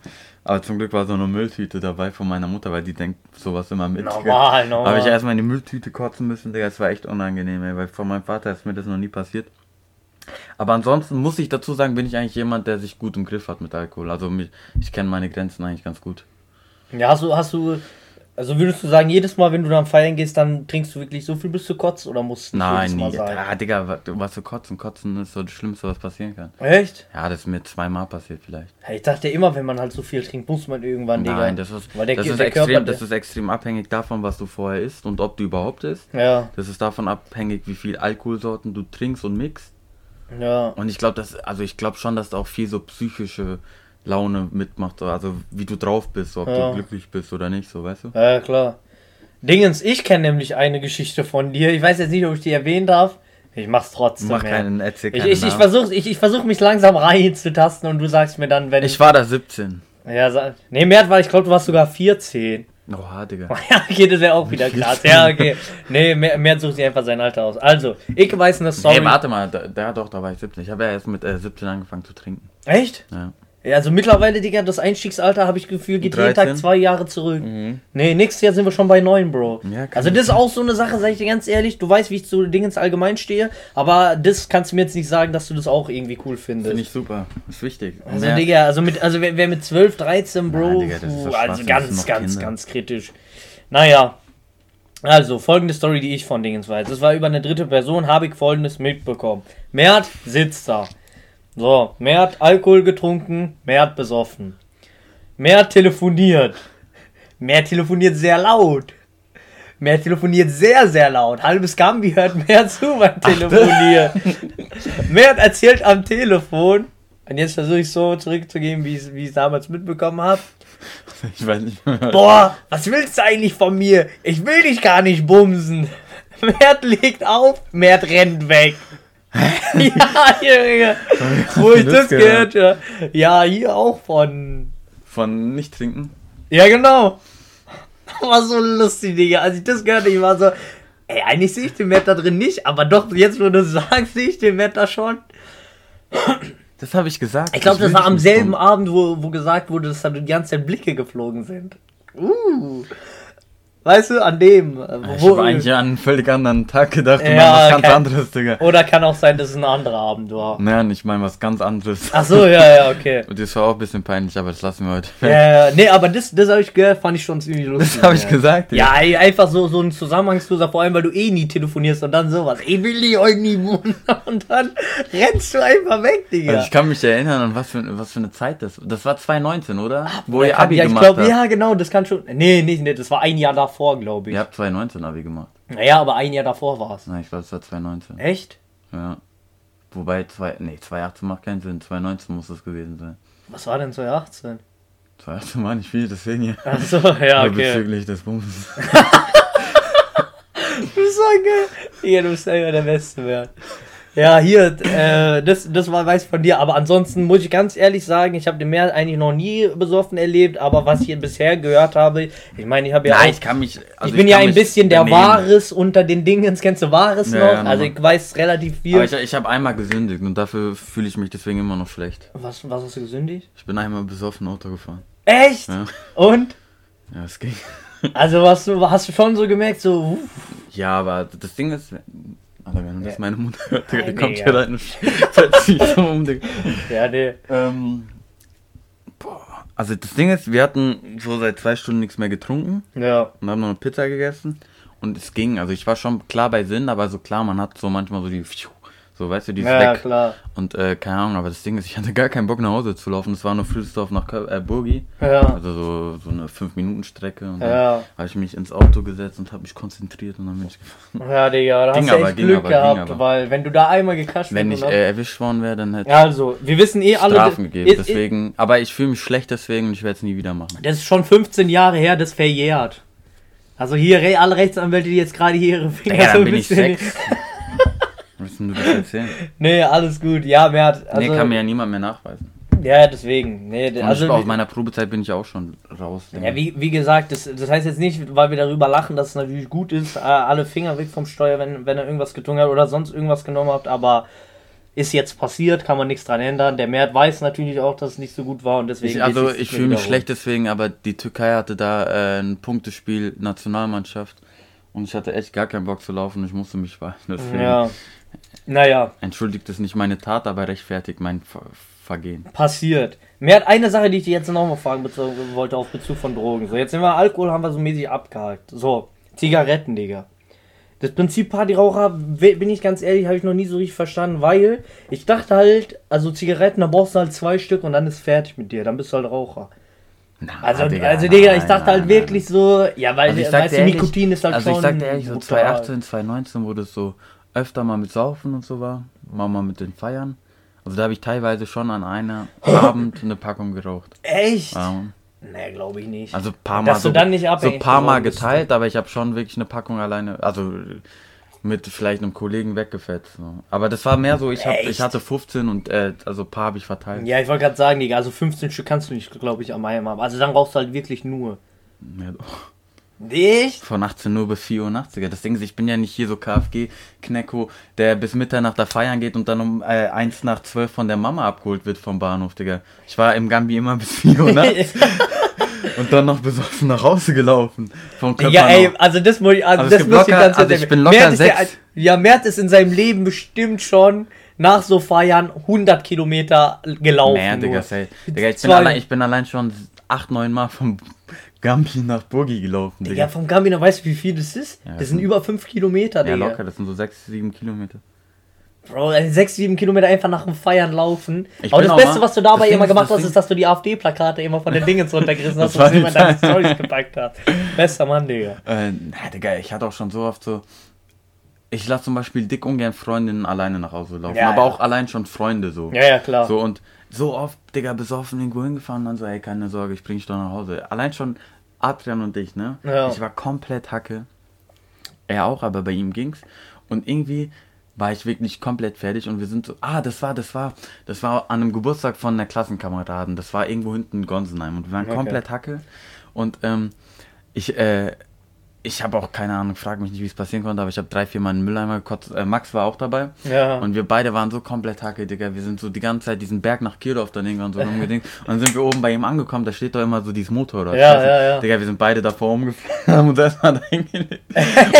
Aber zum Glück war so eine Mülltüte dabei von meiner Mutter, weil die denkt sowas immer mit. Normal, normal. Habe ich erstmal in die Mülltüte kotzen müssen, Digga. Das war echt unangenehm, ey, weil von meinem Vater ist mir das noch nie passiert. Aber ansonsten muss ich dazu sagen, bin ich eigentlich jemand, der sich gut im Griff hat mit Alkohol. Also mich, ich kenne meine Grenzen eigentlich ganz gut. Ja, hast du, hast du, also würdest du sagen, jedes Mal, wenn du dann feiern gehst, dann trinkst du wirklich so viel, bis du kotzt oder musst du Nein, jedes Mal nie. sein? Ah, Digga, was, was für Kotzen. Kotzen ist so das Schlimmste, was passieren kann. Echt? Ja, das ist mir zweimal passiert vielleicht. Ich dachte immer, wenn man halt so viel trinkt, muss man irgendwann, Digga. Nein, das ist, der, das, ist extrem, Körper, das ist extrem abhängig davon, was du vorher isst und ob du überhaupt isst. ja, Das ist davon abhängig, wie viel Alkoholsorten du trinkst und mixt. ja. Und ich glaube, dass, also ich glaube schon, dass da auch viel so psychische Laune mitmacht. so, Also wie du drauf bist, ob Ja. du glücklich bist oder nicht, so weißt du? Ja, klar. Dingens, ich kenne nämlich eine Geschichte von dir. Ich weiß jetzt nicht, ob ich die erwähnen darf. Ich mach's trotzdem. Mach keinen, erzähl Ich, keinen ich, ich Namen. versuche ich, ich versuch mich langsam reinzutasten und du sagst mir dann, wenn Ich war da 17. Ja, nee, mehr war, ich glaube, du warst sogar 14. Oha, Digga. Ja, okay, das wäre auch wieder krass. Ja, okay. Nee, mehr, mehr sucht sich einfach sein Alter aus. Also, ich weiß eine Story. Hey, warte mal, da, da doch, da war ich 17. Ich habe ja erst mit äh, 17 angefangen zu trinken. Echt? Ja. Ja, also mittlerweile, Digga, das Einstiegsalter, habe ich Gefühl, geht jeden 13? Tag zwei Jahre zurück. Nee, nächstes Jahr sind wir schon bei neun, Bro. Mhm. Ja, also das ist auch so eine Sache, sag ich dir ganz ehrlich, du weißt, wie ich zu Dingens allgemein stehe, aber das kannst du mir jetzt nicht sagen, dass du das auch irgendwie cool findest. Finde ich super. Ist wichtig. Also, Digga, also, mit, also wer, wer mit 12, 13, Bro, Nein, Digga, puh, also ganz, ganz, Kinder. ganz kritisch. Naja, also folgende Story, die ich von Dingens weiß. Das war über eine dritte Person, habe ich folgendes mitbekommen. Mert sitzt da. So, Mert Alkohol getrunken, Mert besoffen. Mert telefoniert. Mert telefoniert sehr laut. Mert telefoniert sehr, sehr laut. Halbes Gambi hört mehr zu beim Telefonieren. Mert erzählt am Telefon. Und jetzt versuche ich so zurückzugeben, wie ich es wie ich es damals mitbekommen habe. Ich weiß nicht mehr. Boah, was willst du eigentlich von mir? Ich will dich gar nicht bumsen. Mert legt auf, Mert rennt weg. ja, Junge. Wo ich das gehört ja. Ja, hier auch von. Von nicht trinken? Ja, genau. War so lustig, Digga. Als ich das gehört habe, ich war so. Ey, eigentlich sehe ich den Mert da drin nicht, aber doch, jetzt wo du sagst, sehe ich den Mert da schon. Das habe ich gesagt. Ich glaube, das war am selben bumsen. Abend, wo, wo gesagt wurde, dass da die ganze Zeit Blicke geflogen sind. Uh. Weißt du, an dem. äh, Ich Wo, habe eigentlich an einen völlig anderen Tag gedacht und Ja, an was ganz kein- anderes, Digga. oder kann auch sein, dass es ein anderer Abend war. Nein, ich meine was ganz anderes. Ach so, ja, ja, okay. Und das war auch ein bisschen peinlich, aber das lassen wir heute. Ja, ja, nee, aber das, das habe ich gehört, fand ich schon ziemlich lustig. Das habe ich ja. gesagt. Ja, ey, einfach so, so ein Zusammenhangsloser, vor allem, weil du eh nie telefonierst und dann sowas. Ich will dich euch nie wundern und dann rennst du einfach weg, Digga. Also ich kann mich erinnern, an was für, was für eine Zeit das Das war 2019, oder? Wo Ja, ihr Abi ja, ich gemacht glaube, habt. ja, genau, das kann schon. Nee, nee, nee, das war ein Jahr davor, glaube ich. Ihr habt 2019 Abi gemacht. Naja, aber ein Jahr davor war es. Nein, ich glaube, das war 2019. Echt? Ja. Wobei, zwei, nee, 2018 macht keinen Sinn. 2019 muss das gewesen sein. Was war denn 2018? 2018 war nicht viel, deswegen ja. Achso, ja, Aber okay. Bezüglich des Bums. Du bist so geil. Hier, du bist selber der Beste werden. Ja, hier, äh, das, das war weiß von dir, aber ansonsten muss ich ganz ehrlich sagen, ich habe den Meer eigentlich noch nie besoffen erlebt, aber was ich hier bisher gehört habe, ich meine, ich habe ja Nein, auch, ich kann mich. also ich bin ja kann ein bisschen der benehmen. Wahres unter den Dingens, kennst du Wahres Ja, noch? ja, also ich weiß relativ viel. Aber ich, ich habe einmal gesündigt und dafür fühle ich mich deswegen immer noch schlecht. was, was hast du gesündigt? Ich bin einmal besoffen Auto gefahren. Echt? Ja, Und? ja es ging. Also was du, hast du schon so gemerkt, so, uh, Ja, aber das Ding ist. Alter, wenn das Ja. meine Mutter hört, Digga, die Nein, kommt fällt sich so um, Digga. ja, nee. Ähm, boah. Also das Ding ist, wir hatten so seit zwei Stunden nichts mehr getrunken Ja, und haben noch eine Pizza gegessen und es ging. Also ich war schon klar bei Sinn, aber so klar, man hat so manchmal so die So, weißt du, die ist Ja, ja, weg. klar. Und äh, keine Ahnung, aber das Ding ist, ich hatte gar keinen Bock nach Hause zu laufen. Es war nur Frühsdorf nach Kö äh, Burgi. Ja. Also so, so eine 5-Minuten-Strecke. Und Ja. habe ich mich ins Auto gesetzt und habe mich konzentriert und dann bin ich gefahren. Ja, Digga, da Ging hast du aber, echt ging Glück aber, gehabt, aber. weil wenn du da einmal gekascht Wenn ich äh, erwischt worden wäre, dann hätte dann- Also, wir wissen eh alle. Strafen gegeben. ist- ist- Deswegen, aber ich fühle mich schlecht deswegen und ich werde es nie wieder machen. Das ist schon 15 Jahre her, das verjährt. Also hier alle Rechtsanwälte, die jetzt gerade hier ihre Finger Digga, so ein bisschen. sechs. Willst du das erzählen? Nee, alles gut. Ja, mehr hat. Also, nee, kann mir ja niemand mehr nachweisen. ja, deswegen. Nee, Und also, aus meiner Probezeit bin ich auch schon raus. Ja, wie, wie gesagt, das, das heißt jetzt nicht, weil wir darüber lachen, dass es natürlich gut ist, äh, alle Finger weg vom Steuer, wenn, wenn er irgendwas getrunken hat oder sonst irgendwas genommen hat, aber ist jetzt passiert, kann man nichts dran ändern. Der Mert weiß natürlich auch, dass es nicht so gut war und deswegen. Ich, also ich fühle mich schlecht deswegen, aber die Türkei hatte da äh, ein Punktespiel Nationalmannschaft und ich hatte echt gar keinen Bock zu laufen. Ich musste mich weinen. Deswegen Ja. Naja, entschuldigt es nicht meine Tat, aber rechtfertigt mein Ver Vergehen. passiert. Mehr hat eine Sache, die ich dir jetzt noch mal fragen wollte, auf Bezug von Drogen. So, jetzt sind wir Alkohol, haben wir so mäßig abgehakt. So, Zigaretten, Digga. Das Prinzip Partyraucher, bin ich ganz ehrlich, habe ich noch nie so richtig verstanden, weil ich dachte halt, also Zigaretten, da brauchst du halt zwei Stück und dann ist fertig mit dir, dann bist du halt Raucher. Na, Also, also Digga, ich dachte nein, halt nein. wirklich so, ja, weil, Also ich sag weißt du, ehrlich, Nikotin ist halt also schon. ich sag dir ehrlich, so brutal. 2018, 2019, wo das so öfter mal mit Saufen und so war, mal mal mit den Feiern. Also da habe ich teilweise schon an einem Abend eine Packung geraucht. Echt? Ja. Nee, glaube ich nicht. Also ein paar Mal Dass du so, dann nicht so abhängig paar Mal geteilt, aber ich habe schon wirklich eine Packung alleine, also mit vielleicht einem Kollegen weggefetzt. So. Aber das war mehr so, ich, hab, Echt? ich hatte 15 und äh, also ein paar habe ich verteilt. Ja, ich wollte gerade sagen, Digga, also 15 Stück kannst du nicht, glaube ich, am einem haben. Also dann rauchst du halt wirklich nur. Ja, doch. Nicht? Von 18 Uhr bis 4 Uhr nachts, Digga. Das Ding ist, ich bin ja nicht hier so KFG-Knecko, der bis Mitternacht da feiern geht und dann um äh, 1 nach 12 von der Mama abgeholt wird vom Bahnhof, Digga. Ich war im Gambi immer bis 4 Uhr nachts und dann noch besoffen nach Hause gelaufen. Vom Körper Ja, ey, also das muss ich, also, Also das muss ich locker- ganz also ich bin locker Mert ist ja, sechs. ja, Mert ist in seinem Leben bestimmt schon nach so Feiern 100 Kilometer gelaufen. Mehr, Digga. Digga, ich bin, allein, ich bin allein schon 8, 9 Mal vom Gambi nach Burgi gelaufen, Digga, Digga. vom Gambino, weißt du, wie viel das ist? Ja, das das sind über 5 Kilometer, Ja, Digga. locker, das sind so 6, 7 Kilometer. Bro, 6, 7 Kilometer einfach nach dem Feiern laufen. Ich Aber das Beste, was du dabei immer gemacht hast, ist, dass du die AfD-Plakate immer von den Dingen runtergerissen hast und sie immer in deine. Storys gepackt hast. Bester Mann, Digga. Äh, na, Digga, ich hatte auch schon so oft so. Ich lasse zum Beispiel dick ungern Freundinnen alleine nach Hause laufen. Ja, aber ja. auch allein schon Freunde so. Ja, ja, klar. So und so oft, Digga, besoffen irgendwo hingefahren und dann so, ey, keine Sorge, ich bring dich doch nach Hause. Allein schon Adrian und ich, ne? Ja. Ich war komplett Hacke. Er auch, aber bei ihm ging's. Und irgendwie war ich wirklich komplett fertig und wir sind so, ah, das war, das war, das war an einem Geburtstag von einer Klassenkameraden. Das war irgendwo hinten in Gonsenheim und wir waren Okay. komplett Hacke. Und ähm, ich, äh, ich habe auch keine Ahnung, frag mich nicht, wie es passieren konnte, aber ich habe drei, vier Mal in den Mülleimer gekotzt. Äh, Max war auch dabei. Ja. Und wir beide waren so komplett hacke, Digga. Wir sind so die ganze Zeit diesen Berg nach Kirdorf dann irgendwann so rumgedingt. Und dann sind wir oben bei ihm angekommen, da steht doch immer so dieses Motorrad. Ja, Scheiße. ja, ja. Digga, wir sind beide davor umgefahren, haben uns erstmal da hingelegt.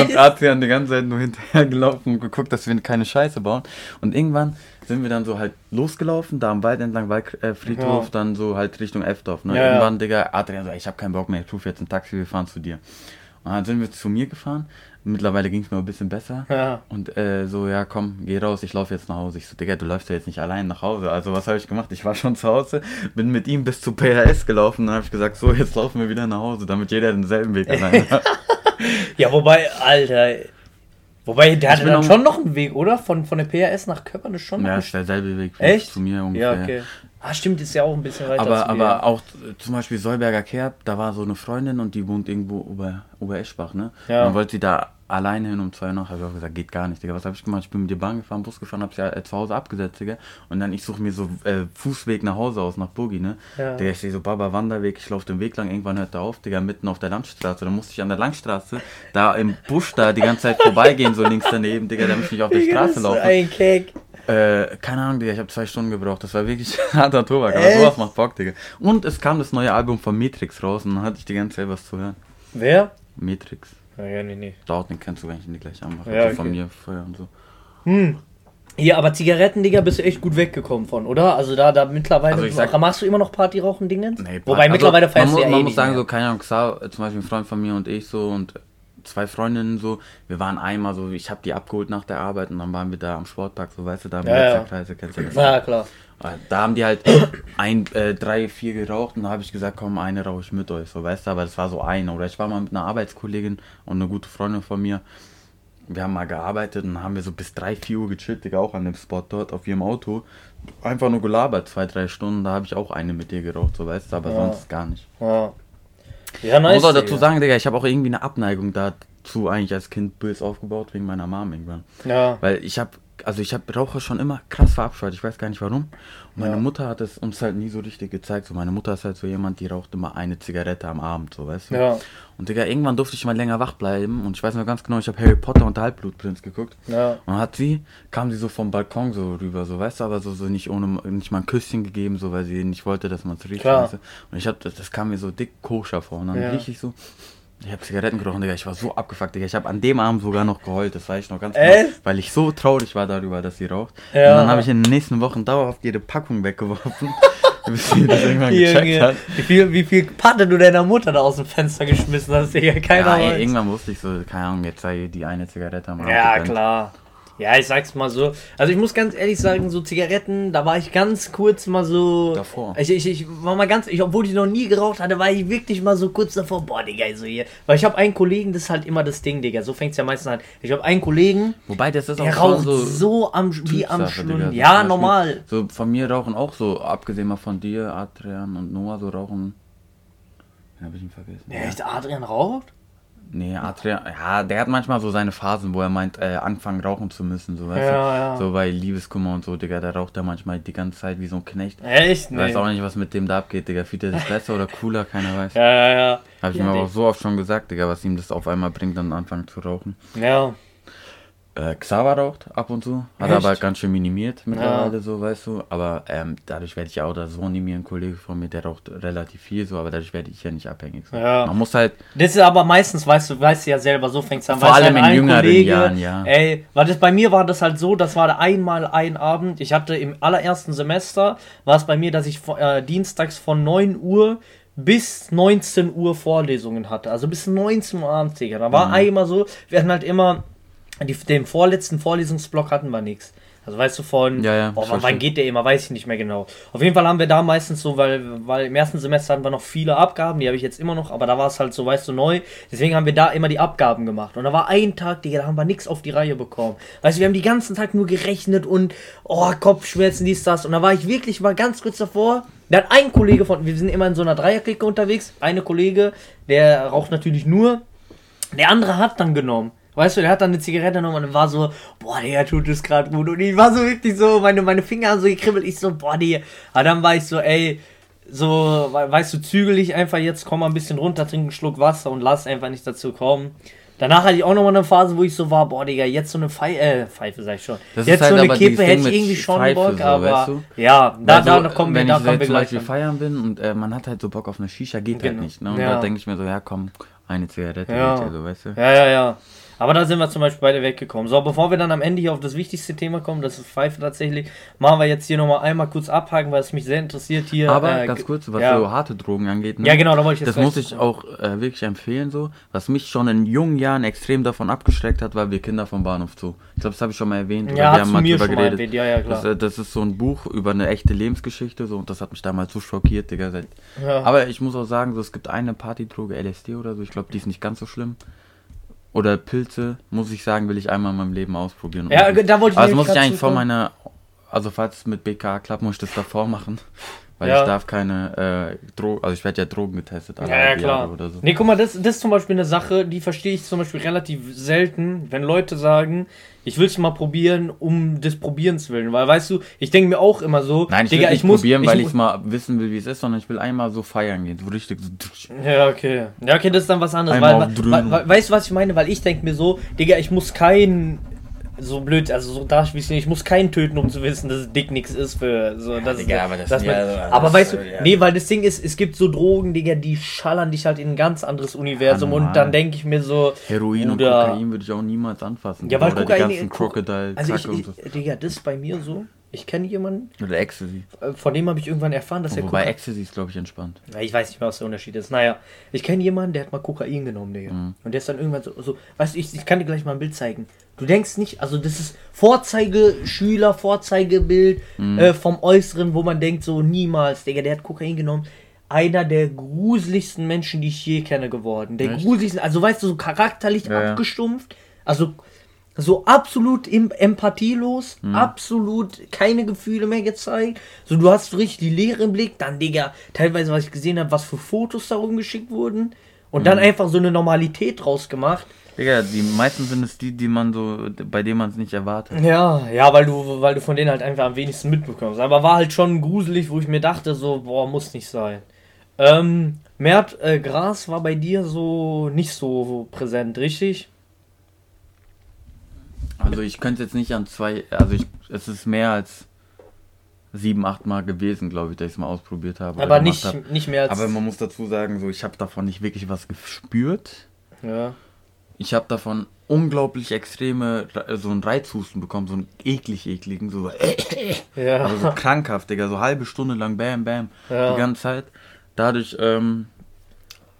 Und Adrian die ganze Zeit nur hinterhergelaufen und geguckt, dass wir keine Scheiße bauen. Und irgendwann sind wir dann so halt losgelaufen, da am Wald entlang, Waldfriedhof, äh, Ja. dann so halt Richtung Elfdorf. Ne? Ja. Irgendwann, Digga, Adrian so, ich hab keinen Bock mehr, ich rufe jetzt ein Taxi, wir fahren zu dir. Und dann sind wir zu mir gefahren. Mittlerweile ging es mir ein bisschen besser. Ja. Und äh, so, ja, komm, geh raus, ich laufe jetzt nach Hause. Ich so, Digga, du läufst ja jetzt nicht allein nach Hause. Also, was habe ich gemacht? Ich war schon zu Hause, bin mit ihm bis zu PHS gelaufen. Dann habe ich gesagt, so, jetzt laufen wir wieder nach Hause, damit jeder denselben Weg allein hat. Ja, wobei, Alter. Wobei, der Ich hatte dann noch- schon noch einen Weg, oder? Von, von der PRS nach Köppern ist schon noch ja, ist derselbe Weg Echt? zu mir ungefähr. Ja, okay. Ah, stimmt, ist ja auch ein bisschen weiter Aber, aber auch zum Beispiel Solberger Kerb, da war so eine Freundin und die wohnt irgendwo über, über Eschbach, ne? Ja. Und dann wollte sie da alleine hin um zwei Uhr nachts. Habe ich auch gesagt, geht gar nicht, Digga. Was habe ich gemacht? Ich bin mit der Bahn gefahren, Bus gefahren, habe sie äh, zu Hause abgesetzt, Digga. Und dann ich suche mir so äh, Fußweg nach Hause aus, nach Burgi, ne? Ja. Digga, ich sehe so Baba Wanderweg, ich laufe den Weg lang, irgendwann hört er auf, Digga, mitten auf der Landstraße. Dann musste ich an der Landstraße da im Busch da die ganze Zeit vorbeigehen, so links daneben, Digga, damit ich nicht auf der Digga, Straße laufe. Ein Cake. Äh, keine Ahnung, Digga, ich habe zwei Stunden gebraucht. Das war wirklich harter Tobak, aber Echt? sowas macht Bock, Digga. Und es kam das neue Album von Matrix raus und dann hatte ich die ganze Zeit was zu hören. Wer? Matrix. Ja, ja, nee, nee. Dort, den kennst du, wenn ich ihn gleich anmache. Ja, Also Von okay. mir vorher und so. Hm. Ja, aber Zigaretten, Digga, bist du echt gut weggekommen von, oder? Also da, da mittlerweile. Also ich sag- machst du immer noch Partyrauchen-Dingens? Nee, Wobei also, mittlerweile feierst du ja man eh muss nicht sagen, mehr. so, keine Ahnung, äh, zum Beispiel ein Freund von mir und ich so und zwei Freundinnen so, wir waren einmal so, ich habe die abgeholt nach der Arbeit und dann waren wir da am Sportpark, so weißt du, da am Ja, ja. Kreise, kennst du das? Ja, klar. Da haben die halt ein, äh, drei, vier geraucht und da habe ich gesagt, komm, eine rauche ich mit euch, so weißt du, aber das war so eine. Oder ich war mal mit einer Arbeitskollegin und eine gute Freundin von mir. Wir haben mal gearbeitet und haben wir so bis 3, 4 Uhr gechillt, Digga, auch an dem Spot dort auf ihrem Auto. Einfach nur gelabert, zwei, drei Stunden, da habe ich auch eine mit dir geraucht, so weißt du, aber Ja. sonst gar nicht. Ja. Ja, Ich nice. muss auch dazu sagen, Digga, ich habe auch irgendwie eine Abneigung dazu eigentlich als Kind böse aufgebaut, wegen meiner Mom irgendwann. Ja. Weil ich habe, also ich habe Raucher schon immer krass verabscheut, ich weiß gar nicht warum. Und meine Ja. Mutter hat es uns halt nie so richtig gezeigt. So, meine Mutter ist halt so jemand, die raucht immer eine Zigarette am Abend, so weißt du. Ja. Und Digga, irgendwann durfte ich mal länger wach bleiben und ich weiß noch ganz genau, ich habe Harry Potter und der Halbblutprinz geguckt. Ja. Und dann hat sie, kam sie so vom Balkon so rüber, so weißt du, aber so, so nicht ohne, nicht mal ein Küsschen gegeben, so weil sie nicht wollte, dass man es riecht. Weißt du? Und ich hab, das, das kam mir so dick koscher vor. Und dann Ja. riech ich so, ich habe Zigaretten gerochen, Digga, ich war so abgefuckt, Digga. Ich habe an dem Abend sogar noch geheult, das weiß ich noch ganz Echt? weil ich so traurig war darüber, dass sie raucht. Ja. Und dann habe ich in den nächsten Wochen dauerhaft jede Packung weggeworfen, bis sie das irgendwann gecheckt hat. wie viel, wie viel Patte du deiner Mutter da aus dem Fenster geschmissen hast, Digga, keiner Ja, ey, weiß. irgendwann wusste ich so, keine Ahnung, jetzt sei die eine Zigarette am Abend Ja, klar. Ja, ich sag's mal so. Also ich muss ganz ehrlich sagen, so Zigaretten, da war ich ganz kurz mal so. Davor. Ich, ich, ich war mal ganz, ich, obwohl ich noch nie geraucht hatte, war ich wirklich mal so kurz davor, boah, Digga, so hier. Weil ich habe einen Kollegen, das ist halt immer das Ding, Digga. So fängt's ja meistens an. Ich habe einen Kollegen, Wobei, das ist auch der schon raucht so, so, am, wie am Typsache, Digga. Schlund. So Ja, zum Beispiel- normal. So von mir rauchen auch so, abgesehen mal von dir, Adrian und Noah, so rauchen. Den hab ich ihn vergessen. Ja, echt, Adrian raucht? Nee, Adrian, ja, der hat manchmal so seine Phasen, wo er meint, äh, anfangen rauchen zu müssen, so weißt Ja, du. ja. So bei Liebeskummer und so, Digga, der raucht er manchmal die ganze Zeit wie so ein Knecht. Echt? Ich weiß auch nicht, was mit dem da abgeht, Digga. Fühlt er sich besser oder cooler, keiner weiß. Ja, ja, ja. Hab ich ja, ihm aber auch so oft schon gesagt, Digga, was ihm das auf einmal bringt, dann anfangen zu rauchen. Ja. Äh, Xaver raucht ab und zu, hat Echt? aber ganz schön minimiert mittlerweile, so weißt du. Aber ähm, dadurch werde ich ja auch, da so mir ein Kollege von mir, der raucht relativ viel, so, aber dadurch werde ich ja nicht abhängig. So. Ja. Man muss halt, Das ist aber meistens, weißt du, weißt du ja selber, so fängt's an. Vor weißt du, allem in ein jüngeren Jahren, ja. Ey, weil das bei mir war das halt so, das war einmal ein Abend. Ich hatte im allerersten Semester, war es bei mir, dass ich äh, dienstags von 9 Uhr bis 19 Uhr Vorlesungen hatte. Also bis 19 Uhr abends, Digga. Da Mhm. war einmal so, wir hatten halt immer, die, den vorletzten Vorlesungsblock hatten wir nichts. Also weißt du von, Ja, ja, boah, wann, verstehe. geht der immer, weiß ich nicht mehr genau. Auf jeden Fall haben wir da meistens so, weil, weil im ersten Semester hatten wir noch viele Abgaben, die habe ich jetzt immer noch, aber da war es halt so, weißt du, neu. Deswegen haben wir da immer die Abgaben gemacht. Und da war ein Tag, Digga, da haben wir nichts auf die Reihe bekommen. Weißt du, wir haben die ganzen Tag nur gerechnet und, oh, Kopfschmerzen, dies, das. Und da war ich wirklich mal ganz kurz davor. Da hat ein Kollege von, wir sind immer in so einer Dreierklicke unterwegs, eine Kollege, der raucht natürlich nur, der andere hat dann genommen. Weißt du, der hat dann eine Zigarette genommen und war so, boah, der tut es gerade gut. Und ich war so wirklich so, meine, meine Finger haben so gekribbelt. Ich so, boah, der. Aber dann war ich so, ey, so, we- weißt du, zügel ich einfach jetzt, komm mal ein bisschen runter, trink einen Schluck Wasser und lass einfach nicht dazu kommen. Danach hatte ich auch nochmal eine Phase, wo ich so war, boah, Digga, jetzt so eine Pfeife, äh, Pfeife sag ich schon. Das jetzt halt so eine Kippe hätte ich irgendwie schon Pfeife Bock, so, aber weißt du? ja, da, Also, da kommen wir, wenn da ich kommen wir zum gleich. Beispiel an. feiern bin und äh, man hat halt so Bock auf eine Shisha, geht halt Genau. nicht. Ne? Und Ja. da denke ich mir so, ja komm, eine Zigarette, Ja. geht ja so, weißt du. Ja, ja, ja. Aber da sind wir zum Beispiel beide weggekommen. So, bevor wir dann am Ende hier auf das wichtigste Thema kommen, das ist Pfeife tatsächlich, machen wir jetzt hier nochmal einmal kurz abhaken, weil es mich sehr interessiert hier. Aber äh, ganz kurz, was ja. so harte Drogen angeht. Ne? Ja, genau, da wollte ich jetzt Das muss ich auch äh, wirklich empfehlen, so. Was mich schon in jungen Jahren extrem davon abgeschreckt hat, war Wir Kinder vom Bahnhof Zoo. Ich glaube, das habe ich schon mal erwähnt. oder Ja, wir du mal mir drüber schon mal erwähnt, ja, ja, klar. Das, äh, das ist so ein Buch über eine echte Lebensgeschichte, so. Und das hat mich damals so schockiert, Digga. Ja. Aber ich muss auch sagen, so, es gibt eine Partydroge, LSD oder so. Ich glaube, die ist nicht ganz so schlimm. Oder Pilze, muss ich sagen, will ich einmal in meinem Leben ausprobieren. Ja, da wollte ich Also muss ich eigentlich vor meiner, also falls es mit BK klappt, muss ich das davor machen. Weil Ja. ich darf keine äh, Drogen, also ich werde ja Drogen getestet Ja, ja, klar. oder so. Nee, guck mal, das, das ist zum Beispiel eine Sache, die verstehe ich zum Beispiel relativ selten, wenn Leute sagen, ich will es mal probieren, um des Probierens willen. Weil, weißt du, ich denke mir auch immer so, Nein, ich Digga, will nicht muss, probieren, weil muss- ich mal wissen will, wie es ist, sondern ich will einmal so feiern gehen. So richtig so. Ja, okay. Ja, okay, das ist dann was anderes. Weil, weil, weil, weißt du, was ich meine? Weil ich denke mir so, Digga, ich muss kein. So blöd, also so darf ich nicht, ich muss keinen töten, um zu wissen, dass es dick nichts ist für so. Das, Digga, aber das sind mit, ja aber das- weißt du, ja. nee, weil das Ding ist, es gibt so Drogen, Digga, die schallern dich halt in ein ganz anderes Universum Ja, und normal. dann denke ich mir so. Heroin Bruder, und Kokain würde ich auch niemals anfassen. Ja, weil Oder Kokain- die ganzen Crocodile, Also ich, und so. ich, Digga, das ist bei mir so. Ich kenne jemanden, Oder Ecstasy. äh, von dem habe ich irgendwann erfahren, dass er Wobei Kokain... Ecstasy ist, glaube ich, entspannt. Ja, ich weiß nicht mehr, was der Unterschied ist. Naja, ich kenne jemanden, der hat mal Kokain genommen, Digga. Mhm. Und der ist dann irgendwann so, so weißt du, ich, ich kann dir gleich mal ein Bild zeigen. Du denkst nicht, also das ist Vorzeigeschüler, Vorzeigebild Mhm. äh, vom Äußeren, wo man denkt, so niemals, Digga, der hat Kokain genommen. Einer der gruseligsten Menschen, die ich je kenne, geworden. Der Echt? gruseligsten, also weißt du, so charakterlich ja. abgestumpft. Also so absolut em empathielos, Mhm. absolut keine Gefühle mehr gezeigt. So, du hast so richtig die Leere im Blick. Dann, Digga, teilweise, was ich gesehen habe, was für Fotos da rumgeschickt wurden. Und Mhm. dann einfach so eine Normalität draus gemacht. Digga, die meisten sind es die, die man so, bei denen man es nicht erwartet. Ja, ja, weil du, weil du von denen halt einfach am wenigsten mitbekommst. Aber war halt schon gruselig, wo ich mir dachte, so, boah, muss nicht sein. Ähm, Mert, äh, Gras war bei dir so nicht so präsent, richtig? Also ich könnte jetzt nicht an zwei, also ich, es ist mehr als sieben, acht Mal gewesen, glaube ich, dass ich es mal ausprobiert habe. Aber nicht, hab. nicht mehr als. Aber man muss dazu sagen, so ich habe davon nicht wirklich was gespürt. ja. Ich habe davon unglaublich extreme, so einen Reizhusten bekommen, so einen eklig ekligen, so, Ja. also so krankhaft, Digga, so halbe Stunde lang, bam, bam, Ja. die ganze Zeit. Dadurch, ähm,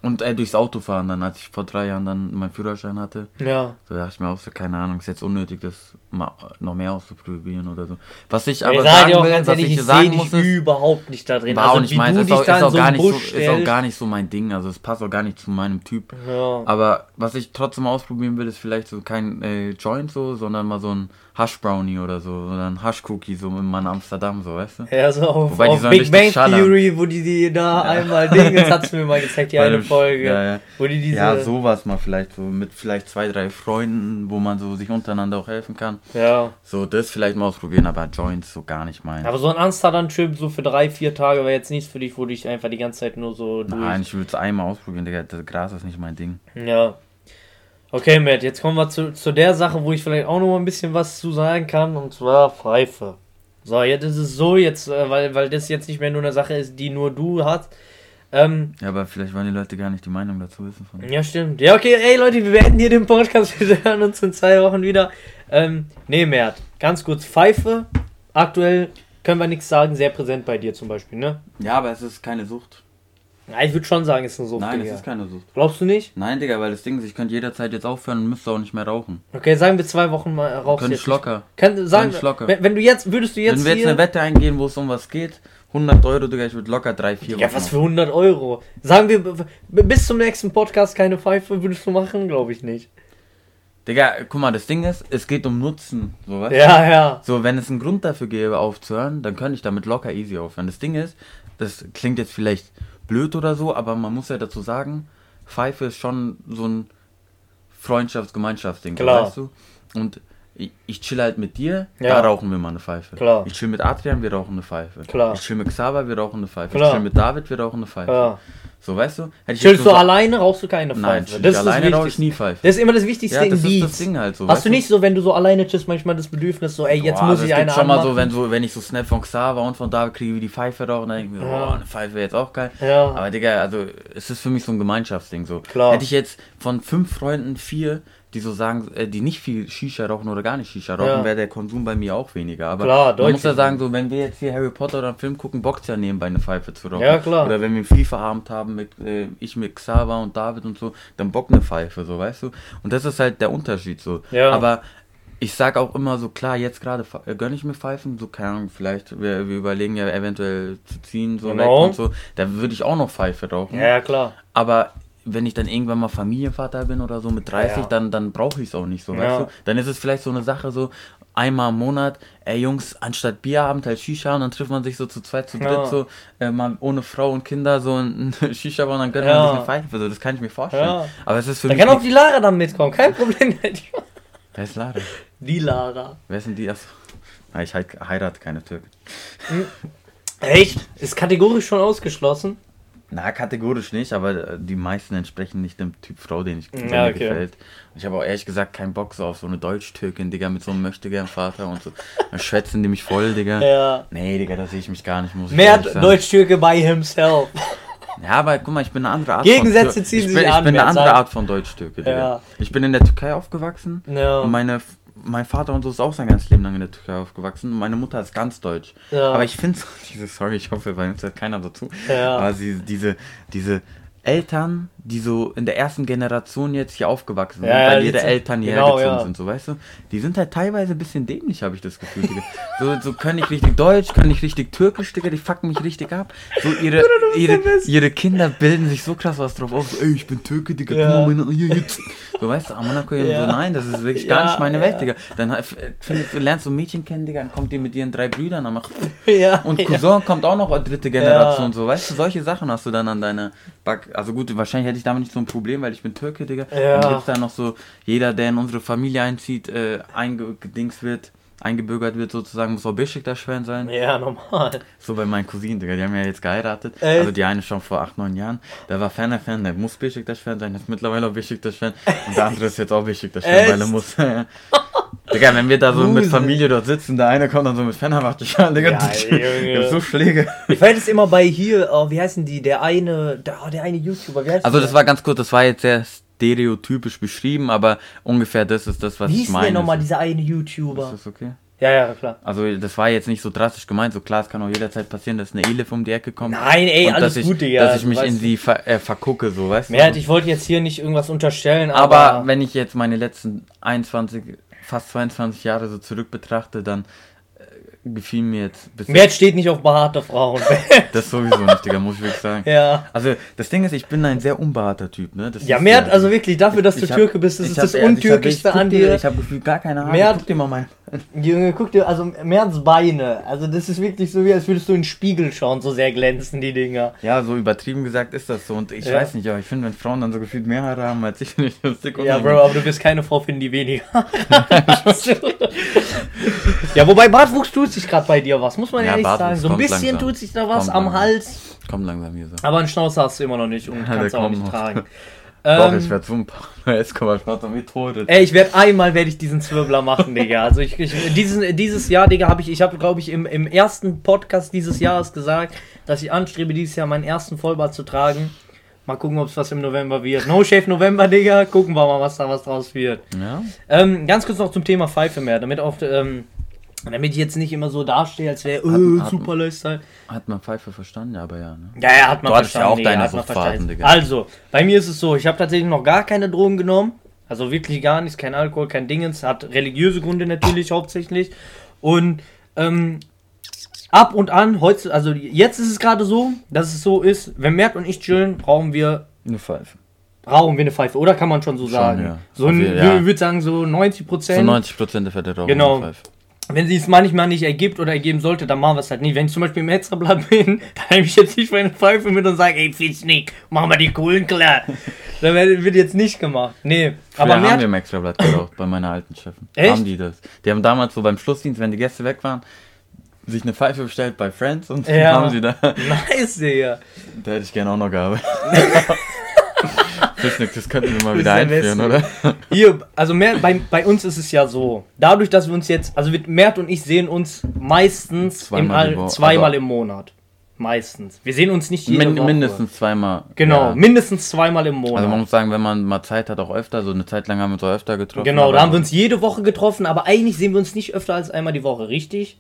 und äh, durchs Autofahren dann, als ich vor drei Jahren dann meinen Führerschein hatte, ja. so dachte ich mir auch so, keine Ahnung, ist jetzt unnötig, das mal noch mehr auszuprobieren oder so. Was ich Ich aber sag sagen auch will, ganz was ehrlich, ich ich sagen muss, ist, überhaupt nicht da drin. war auch Also nicht meins, du ist auch, ist auch so gar einen nicht so, ist auch gar nicht so mein Ding, also es passt auch gar nicht zu meinem Typ. Ja. Aber was ich trotzdem ausprobieren will, ist vielleicht so kein äh, Joint so, sondern mal so ein Hush Brownie oder so, oder ein Hush Cookie so in Mann Amsterdam, so, weißt du? Ja, so auf, Wobei auf Big Bang schallern. Theory, wo die, die da einmal Ding, das hat's mir mal gezeigt, die eine Folge, Ja, ja. wo die diese, ja, sowas mal vielleicht so mit vielleicht zwei, drei Freunden, wo man so sich untereinander auch helfen kann. Ja. So, das vielleicht mal ausprobieren, aber Joints so gar nicht mein. Aber so ein Amsterdam-Trip, so für drei, vier Tage, wäre jetzt nichts für dich, wo du dich einfach die ganze Zeit nur so durch... Nein, ich würde es einmal ausprobieren, Digga. Das Gras ist nicht mein Ding. Ja. Okay, Matt, jetzt kommen wir zu, zu der Sache, wo ich vielleicht auch noch mal ein bisschen was zu sagen kann, und zwar Pfeife. So, jetzt ist es so, jetzt, äh, weil, weil das jetzt nicht mehr nur eine Sache ist, die nur du hast. Ähm, Ja, aber vielleicht wollen die Leute gar nicht die Meinung dazu wissen von ja, stimmt. Ja, okay, ey Leute, wir beenden hier den Podcast, wir hören uns in zwei Wochen wieder. Ähm, nee, Mert, ganz kurz, Pfeife, aktuell können wir nichts sagen, sehr präsent bei dir zum Beispiel, ne? Ja, aber es ist keine Sucht. Ja, ich würde schon sagen, es ist eine Sucht, Nein, Digga. es ist keine Sucht. Glaubst du nicht? Nein, Digga, weil das Ding ist, ich könnte jederzeit jetzt aufhören und müsste auch nicht mehr rauchen. Okay, sagen wir zwei Wochen mal raus. Könnte ich locker. Kann, sagen, Könnte ich locker. Wenn, wenn du jetzt, würdest du jetzt Wenn wir jetzt eine Wette eingehen, wo es um was geht, 100 Euro, Digga, ich würde locker 3, 4 Ja, was für 100 Euro? Sagen wir, bis zum nächsten Podcast keine Pfeife würdest du machen? Glaube ich nicht. Digga, guck mal, das Ding ist, es geht um Nutzen. So, weißt du? Ja, ja. So, wenn es einen Grund dafür gäbe, aufzuhören, dann könnte ich damit locker easy aufhören. Das Ding ist, das klingt jetzt vielleicht blöd oder so, aber man muss ja dazu sagen, Pfeife ist schon so ein Freundschafts-Gemeinschaftsding, Klar. weißt du? Und ich, chill halt mit dir, Ja. da rauchen wir mal eine Pfeife. Klar. Ich chill mit Adrian, wir rauchen eine Pfeife. Klar. Ich chill mit Xaver, wir rauchen eine Pfeife. Klar. Ich chill mit David, wir rauchen eine Pfeife. ja. So, weißt du? Chillst du so- alleine, rauchst du keine Pfeife. Nein, chill das ich ist alleine das rauche ich nie Pfeife. Das ist immer das Wichtigste Ja, das ist das Dienst. Ding halt so. Hast du nicht so, wenn du so alleine chillst, manchmal das Bedürfnis, so, ey, jetzt Boah, muss ich eine schon mal so, wenn, so, wenn ich so Snap von Xaver und von David kriege, wie die Pfeife rauchen, dann denke ich mir, Ja. oh, eine Pfeife wäre jetzt auch geil. Ja. Aber Digga, also es ist für mich so ein Gemeinschaftsding so. Klar. Hätte ich jetzt von fünf Freunden vier, die so sagen, äh, die nicht viel Shisha rauchen oder gar nicht Shisha rauchen, Ja. wäre der Konsum bei mir auch weniger. Aber Klar, man muss ja sagen, so wenn wir jetzt hier Harry Potter oder einen Film gucken, bockt ja nebenbei eine Pfeife zu rauchen. Ja, klar. Oder wenn wir einen FIFA-Abend haben mit äh, ich mit Xaver und David und so, dann bockt eine Pfeife, so weißt du. Und das ist halt der Unterschied so. Ja. Aber ich sag auch immer so, klar, jetzt gerade äh, gönne ich mir Pfeifen, so keine Ahnung, vielleicht, wir, wir überlegen ja eventuell zu ziehen, so Genau. weg und so, da würde ich auch noch Pfeife rauchen. Ja, klar. Aber wenn ich dann irgendwann mal Familienvater bin oder so mit 30, Ja. dann, dann brauche ich es auch nicht so, Ja. weißt du? Dann ist es vielleicht so eine Sache so, einmal im Monat, ey Jungs, anstatt Bierabend halt Shisha und dann trifft man sich so zu zweit, zu dritt so, äh, mal ohne Frau und Kinder so ein Shisha und dann gönnt man sich eine Pfeife, so, das kann ich mir vorstellen. Ja. Aber es ist für Da mich kann auch die Lara dann mitkommen, kein Problem. Wer ist Lara? Die Lara. Wer sind die? Achso. Ah, Ich heirate keine Türken. Echt? Ist kategorisch schon ausgeschlossen? Na, kategorisch nicht, aber äh, die meisten entsprechen nicht dem Typ Frau, den ich Ja, mir okay. gefällt. Und ich habe auch ehrlich gesagt keinen Bock so auf so eine Deutsch-Türkin, Digga, mit so einem Möchtegern-Vater und so. Dann schwätzen die mich voll, Digga. Ja. Nee, Digga, da sehe ich mich gar nicht, muss ich Mehr. Deutsch-Türke by himself. Ja, aber guck mal, ich bin eine andere Art Gegensätze von ziehen ich sich bin, an, Ich bin eine andere sagt- Art von Deutsch-Türke, Digga. Ja. Ich bin in der Türkei aufgewachsen Ja. und meine mein Vater und so ist auch sein ganzes Leben lang in der Türkei aufgewachsen. Meine Mutter ist ganz deutsch. Ja. Aber ich finde so, diese, sorry, ich hoffe, bei uns hört keiner so zu. Ja. Aber sie, diese, diese Eltern, die so in der ersten Generation jetzt hier aufgewachsen sind, Ja, weil ihre Eltern hierher genau, gezogen ja. sind, so weißt du, die sind halt teilweise ein bisschen dämlich, habe ich das Gefühl. Digga. So, so können nicht richtig Deutsch, können nicht richtig Türkisch, Digga, die fucken mich richtig ab. So ihre, ihre, ihre Kinder bilden sich so krass was drauf auf, so, ey, ich bin Türke, Digga, Ja. guck mal meine. So weißt du, Monaco Ja. so, nein, das ist wirklich gar nicht meine Welt. Digga. Dann findest, du lernst du ein Mädchen kennen, Digga, dann kommt die mit ihren drei Brüdern, dann macht Ja, und. Cousin kommt auch noch dritte Generation, so, weißt du, solche Sachen hast du dann an deiner Back. Also gut, wahrscheinlich hätte ich damit nicht so ein Problem, weil ich bin Türke, Digga. Ja. Dann gibt's da noch so, jeder, der in unsere Familie einzieht, äh, eingedings wird, eingebürgert wird sozusagen, muss auch Besiktas-Fan sein. Ja, normal. So bei meinen Cousinen, Digga, die haben ja jetzt geheiratet. Echt? Also die eine schon vor 8, 9 Jahren. Der war Fan-Fan, der muss Besiktas-Fan sein, der ist mittlerweile auch Besiktas-Fan. Und der andere ist jetzt auch Besiktas-Fan, weil er muss. Digga, wenn wir da so mit. Familie dort sitzen, der eine kommt dann so mit Fenerbahce, Digga. Ja, Junge. ich hab so Schläge. Ich weiß es immer bei hier, oh, wie heißen die? Der eine, der, oh, der eine YouTuber, wie heißt Also der? das war ganz kurz, das war jetzt sehr stereotypisch beschrieben, aber ungefähr das ist das, was Wie ich meine. der nochmal, so. dieser eine YouTuber? Ist das okay? Ja, ja, klar. Also das war jetzt nicht so drastisch gemeint, so klar, es kann auch jederzeit passieren, dass eine Elif um die Ecke kommt. Nein, ey, alles dass ich, gut, Digga, Dass ich mich in sie ver äh, vergucke, so, weißt Mert, du? ich wollte jetzt hier nicht irgendwas unterstellen, aber, Aber wenn ich jetzt meine letzten 21, fast 22 Jahre so zurück betrachte, dann äh, gefiel mir jetzt bis Mert steht nicht auf behaarte Frauen. das sowieso nicht, Digga, muss ich wirklich sagen. ja. Also das Ding ist, ich bin ein sehr unbehaarter Typ, ne? Das Ja, Mert, also wirklich dafür, dass du Ich hab- Türke bist, das ist hab- das hab- Untürkischste an dir-. Ich habe gefühlt gar keine Haare. Mert- Guck dir mal mein. Junge, guck dir, also Merts Beine, also das ist wirklich so, wie als würdest du in den Spiegel schauen, so sehr glänzen die Dinger. Ja, so übertrieben gesagt ist das so. Und ich Ja. weiß nicht, aber ich finde, wenn Frauen dann so gefühlt mehr Haare haben als ich, nicht das dick Ja. Bro, aber du wirst keine Frau finden, die weniger. ja, wobei Bartwuchs tut sich gerade bei dir was, muss man Ja, ehrlich Bartwuchs sagen. So ein bisschen langsam. tut sich da was Kommt am langsam. Hals, Kommt langsam hier so. aber einen Schnauzer hast du immer noch nicht und Ja, kannst auch nicht tragen. Doch, Ähm, ich werde so ein paar Escobar-Schnauzer mit Tode. Ey, ich werde einmal werde ich diesen Zwirbler machen, Digga. Also ich, ich diesen, dieses Jahr, Digga, habe ich, ich habe, glaube ich, im, im ersten Podcast dieses Jahres gesagt, dass ich anstrebe, dieses Jahr meinen ersten Vollbart zu tragen. Mal gucken, ob es was im November wird. No Shave November, Digga. Gucken wir mal, was da was draus wird. Ja? Ähm, ganz kurz noch zum Thema Pfeife mehr, damit auch, ähm, damit ich jetzt nicht immer so dastehe, als wäre, äh, hat- super Lifestyle. Hat man Pfeife verstanden? Ja, aber ja, ne? Ja, ja, hat man Du hattest ja verstanden. auch deine verstanden. Digga. Also, bei mir ist es so, ich habe tatsächlich noch gar keine Drogen genommen. Also wirklich gar nichts, kein Alkohol, kein Dingens. Hat religiöse Gründe natürlich hauptsächlich. Und ähm, ab und an, heute, also jetzt ist es gerade so, dass es so ist, wenn Mert und ich chillen, brauchen wir Eine Pfeife. rauchen wir eine Pfeife, oder kann man schon so Schon, sagen? ja. So, jeden- ja. ich würde sagen, so 90 So Prozent. 90% der Fälle rauchen Genau. eine Pfeife. Wenn sie es manchmal nicht ergibt oder ergeben sollte, dann machen wir es halt nicht. Wenn ich zum Beispiel im Hetzerblatt bin, dann nehme ich jetzt nicht meine Pfeife mit und sage, ey, nicht, machen wir die Kohlen klar. dann wird jetzt nicht gemacht. Nee, Aber aber haben wir mehr. im Extrablatt geraucht, bei meiner alten Chefin. Echt? Haben die das. Die haben damals so beim Schlussdienst, wenn die Gäste weg waren, sich eine Pfeife bestellt bei Friends und dann Ja. haben sie da. Nice, Digga. Da hätte ich gerne auch noch gearbeitet. Fischnick, das könnten wir mal wieder einführen, oder? Hier, also mehr, bei, bei uns ist es ja so, dadurch, dass wir uns jetzt, also Mert und ich sehen uns meistens im Zweimal die All, zweimal aber- im Monat. Meistens. Wir sehen uns nicht jede Min Woche. mindestens zweimal. Genau, Ja. mindestens zweimal im Monat. Also man muss sagen, wenn man mal Zeit hat, auch öfter. So eine Zeit lang haben wir uns auch öfter getroffen. Genau, da haben wir uns jede Woche getroffen, aber eigentlich sehen wir uns nicht öfter als einmal die Woche, richtig?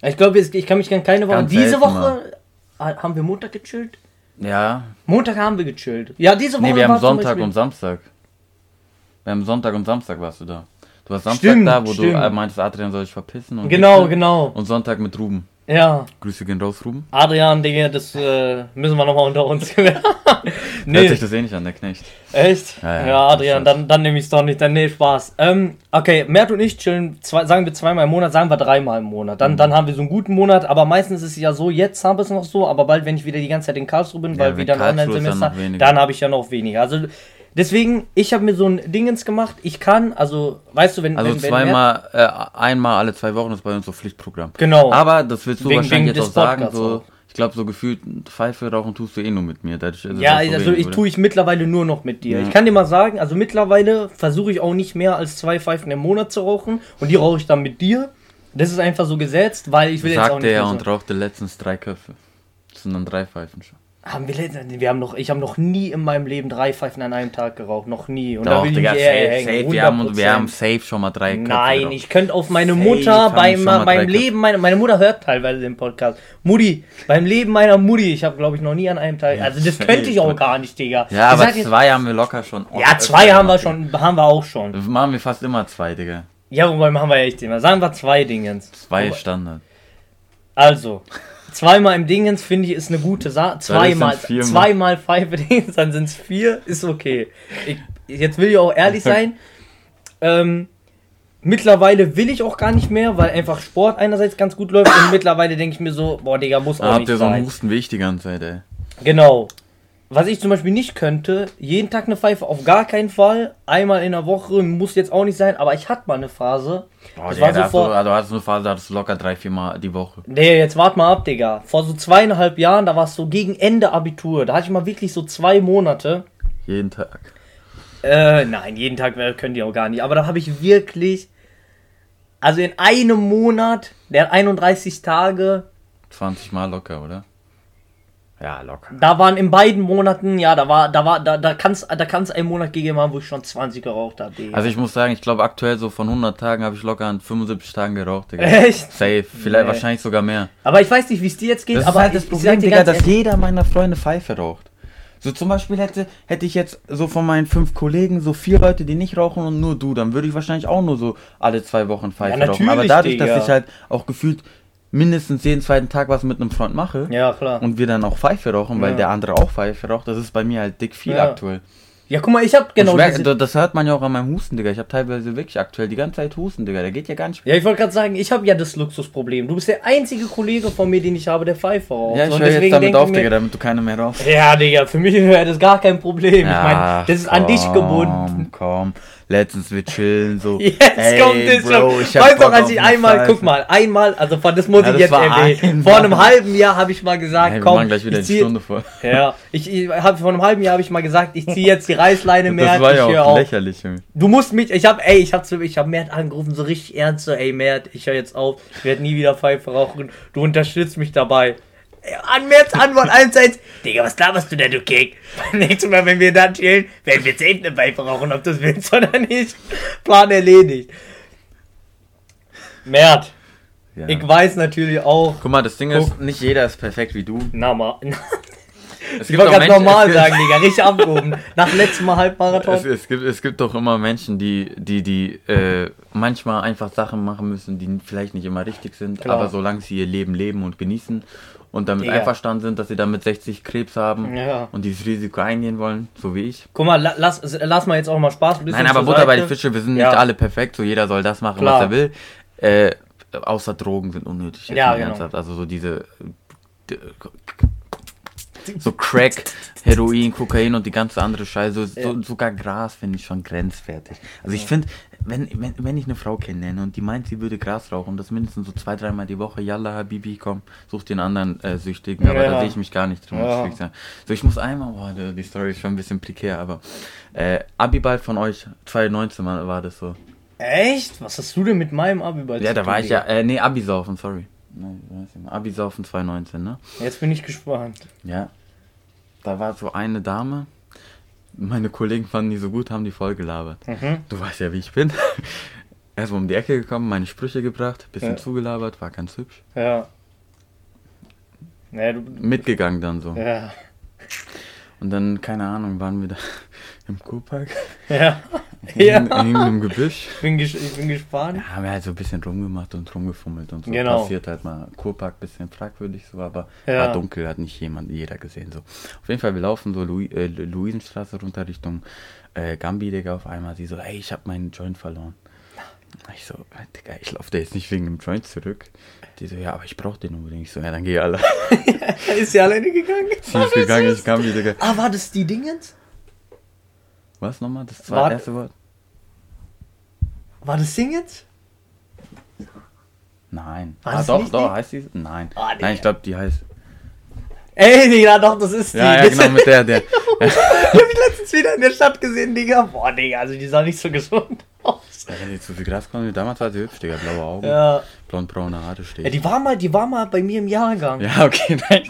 Ich glaube, ich kann mich an keine Woche. Diese Woche ah, haben wir Montag gechillt? Ja. Montag haben wir gechillt. Ja, diese Woche. Nee, wir haben Sonntag und Samstag. Wir haben Sonntag und Samstag warst du da. Du warst Samstag Stimmt, da, wo stimmt. du meintest, Adrian soll ich verpissen. Und Genau, genau. Und Sonntag mit Ruben. Ja. Grüße gehen raus, Ruben. Adrian, Digga, das äh, müssen wir nochmal unter uns. Hört nee, sich das eh nicht an, der Knecht. echt? Ja, Ja, ja, Adrian, dann, dann nehme ich es doch nicht. Dann nee, Spaß. Ähm, okay, Mert und ich chillen, zwei, sagen wir zweimal im Monat, sagen wir dreimal im Monat. Mhm. Dann, dann haben wir so einen guten Monat, aber meistens ist es ja so, jetzt haben wir es noch so, aber bald, wenn ich wieder die ganze Zeit in Karlsruhe bin, Ja, weil wenn wieder ein dann Online-Semester, weniger. dann habe ich ja noch weniger. Also deswegen, ich habe mir so ein Dingens gemacht, ich kann, also, weißt du, wenn... Also wenn, wenn zweimal, äh, einmal alle zwei Wochen ist bei uns so Pflichtprogramm. Genau. Aber das willst du Wegen- wahrscheinlich wegen jetzt auch sagen, so, auch. ich glaube, so gefühlt Pfeife rauchen tust du eh nur mit mir. Dadurch es Ja, also wenig, ich tue ich mittlerweile nur noch mit dir. Ja. Ich kann dir mal sagen, also mittlerweile versuche ich auch nicht mehr als zwei Pfeifen im Monat zu rauchen und die rauche ich dann mit dir. Das ist einfach so gesetzt, weil ich will jetzt auch Sagte nicht er mehr und rauchte letztens drei Köpfe. Das sind dann drei Pfeifen schon. Haben wir, wir haben noch, ich habe noch nie in meinem Leben drei Pfeifen an einem Tag geraucht. Noch nie. Und Doch, ich Digga, safe, hängen, safe. Wir haben, 100%. wir haben safe schon mal drei Köpfe Nein, geraucht. ich könnte auf meine Safe Mutter beim, beim. Leben meiner meine Mutter hört teilweise den Podcast. Mutti, beim Leben meiner Mutti, ich habe glaube ich noch nie an einem Tag. Ja, Also das safe. könnte ich auch gar nicht, Digga. Ja, Ich aber jetzt- zwei haben wir locker schon. Ja, zwei haben wir schon, haben wir auch schon. Das machen wir fast immer zwei, Digga. Ja, wobei machen wir echt immer. Sagen wir zwei Dingens. Zwei Standard. Also, zweimal im Dingens finde ich ist eine gute Sache. Zweimal, zweimal Pfeife Dingens, dann sind es vier, ist okay. Ich, jetzt will ich auch ehrlich sein. Ähm, mittlerweile will ich auch gar nicht mehr, weil einfach Sport einerseits ganz gut läuft und mittlerweile denke ich mir so, boah, Digga, muss auch Ah, habt nicht ihr so einen sein. Husten wie ich die ganze Zeit, ey. Genau. Was ich zum Beispiel nicht könnte, jeden Tag eine Pfeife, auf gar keinen Fall. Einmal in der Woche muss jetzt auch nicht sein, aber ich hatte mal eine Phase. Boah, Das Digga, war so hast du, vor- also du eine Phase, da hattest du locker drei, vier Mal die Woche. Nee, jetzt wart mal ab, Digga. Vor so zweieinhalb Jahren, da war es so gegen Ende Abitur. Da hatte ich mal wirklich so zwei Monate. Jeden Tag. Äh, nein, jeden Tag äh, könnt ihr auch gar nicht. Aber da habe ich wirklich. Also in einem Monat, der hat 31 Tage, 20 Mal locker, oder? Ja, locker. da waren in beiden Monaten, ja, da war, da war, da, da kann es da kann's einen Monat gegeben haben, wo ich schon 20 geraucht habe, Digga. Also ich muss sagen, ich glaube aktuell so von 100 Tagen habe ich locker an 75 Tagen geraucht, Digga. Echt? Safe, vielleicht Nee. wahrscheinlich sogar mehr. Aber ich weiß nicht, wie es dir jetzt geht, Das aber ist halt das ich- ich Problem, dir Digga, dass ehrlich- jeder meiner Freunde Pfeife raucht. So zum Beispiel hätte, hätte ich jetzt so von meinen fünf Kollegen so vier Leute, die nicht rauchen und nur du, dann würde ich wahrscheinlich auch nur so alle zwei Wochen Pfeife Ja, rauchen. Aber dadurch, Digga. dass ich halt auch gefühlt mindestens jeden zweiten Tag was mit einem Freund mache Ja, klar. und wir dann auch Pfeife rauchen, weil Ja. der andere auch Pfeife raucht, das ist bei mir halt dick viel Ja. aktuell. Ja, guck mal, ich habe Genau ich diese, merke, das hört man ja auch an meinem Husten, Digga. Ich habe teilweise wirklich aktuell die ganze Zeit Husten, Digga. Der geht ja gar nicht Ja, ich wollte gerade sagen, ich habe ja das Luxusproblem. Du bist der einzige Kollege von mir, den ich habe, der Pfeife raucht. Ja, ich höre jetzt damit auf, mir- Digga, damit du keine mehr rauchst. Ja, Digga, für mich wäre das gar kein Problem. ich meine, das ist an dich gebunden. Komm, letztens wir chillen so. Jetzt Ey, kommt es schon. ich hab Weißt du, Bock als ich eine einmal, guck mal, einmal, also von das muss Ja, ich jetzt erwähnen. Vor einem halben Jahr habe ich mal gesagt, wir komm, machen gleich wieder ich die zieh, Stunde vor. ja, ich, ich habe vor einem halben Jahr habe ich mal gesagt, ich ziehe jetzt die Reißleine mehr. Das war ich ja auch auf. lächerlich. Du musst mich, ich hab, ey, ich hab, zu- ich hab Mert angerufen, so richtig ernst, so, ey, Mert, ich höre jetzt auf, ich werde nie wieder Pfeife rauchen, du unterstützt mich dabei. Ey, An Merts Antwort einerseits, Digga, was laberst du denn, du Kick? Beim nächsten Mal, wenn wir dann chillen, werden wir safe eine Pfeife rauchen, ob du das willst oder nicht. Plan erledigt. Mert, Ja. ich weiß natürlich auch, Guck mal, das Ding Guck. ist, nicht jeder ist perfekt wie du. na mal, Es ich wollte ganz Menschen- normal es sagen, Digga, richtig abgehoben. Nach letztem Mal Es, Halbmarathon. es, gibt, es gibt doch immer Menschen, die, die, die äh, manchmal einfach Sachen machen müssen, die vielleicht nicht immer richtig sind, Klar. aber solange sie ihr Leben leben und genießen und damit Digga. einverstanden sind, dass sie damit 60 Krebs haben Ja. und dieses Risiko eingehen wollen, so wie ich. Guck mal, la- lass, lass mal jetzt auch mal Spaß ein bisschen Nein, aber Butter bei Seite. Fische, wir sind Ja. nicht alle perfekt, so jeder soll das machen, Klar. was er will. Äh, außer Drogen sind unnötig. Ja, genau. ernsthaft. Also so diese so Crack, Heroin, Kokain und die ganze andere Scheiße, so, sogar Gras finde ich schon grenzwertig. Also ich finde, wenn, wenn, wenn ich eine Frau kennenlerne und die meint, sie würde Gras rauchen, das mindestens so zwei, dreimal die Woche, yalla Habibi, komm, such den anderen äh, Süchtigen, aber Ja. da sehe ich mich gar nicht drin, muss Ja. ich wirklich sagen. So, ich muss einmal, boah, die, Story ist schon ein bisschen prekär, aber äh, Abiball von euch, 2019 war, war das so. Echt? Was hast du denn mit meinem Abi bei Ja, da war ich ja, äh, nee, Abisaufen, sorry. Abisaufen 2019, ne? Jetzt bin ich gespannt. Ja. Da war so eine Dame. Meine Kollegen fanden die so gut, haben die voll gelabert. Mhm. Du weißt ja, wie ich bin. Erstmal um die Ecke gekommen, meine Sprüche gebracht, bisschen Ja. zugelabert, war ganz hübsch. Ja. Naja, du. Mitgegangen dann so. Ja. Und dann, keine Ahnung, waren wir da im Kurpark, Ja. in, ja. in irgendeinem Gebüsch. Ich bin, ges ich bin gespannt. Ja, haben wir halt so ein bisschen rumgemacht und rumgefummelt und so. Genau. Passiert halt mal. Kurpark bisschen fragwürdig so, aber Ja. war dunkel, hat nicht jemand, jeder gesehen so. Auf jeden Fall, wir laufen so Louis, äh, Luisenstraße runter Richtung äh, Gambi, Digga, auf einmal. Sie so, ey, ich hab meinen Joint verloren. Ich so, äh, Digga, ich laufe da jetzt nicht wegen dem Joint zurück. Die so, ja, aber ich brauch den unbedingt. Ich so, ja, dann geh alle. Ist sie alleine gegangen? Sie ist gegangen, ich Gambi, Digga. Ah, war das die Dingens? Was nochmal? Das war erste Wort? War das Dingens? Nein. War ah, das doch, doch, die? heißt die? Nein. Ah, Digga. Nein, ich glaube, die heißt. Ey, Digga, doch, das ist die. Ja, ja, genau, mit der, der. die hab ich letztens wieder in der Stadt gesehen, Digga. Boah, Digga, also die sah nicht so gesund aus. Ja, wenn die zu viel Gras kommen, damals war sie hübsch, Digga. Blaue Augen, Ja. blond-braune Haare ja, steht. die war mal, die war mal bei mir im Jahrgang. Ja, okay, nein,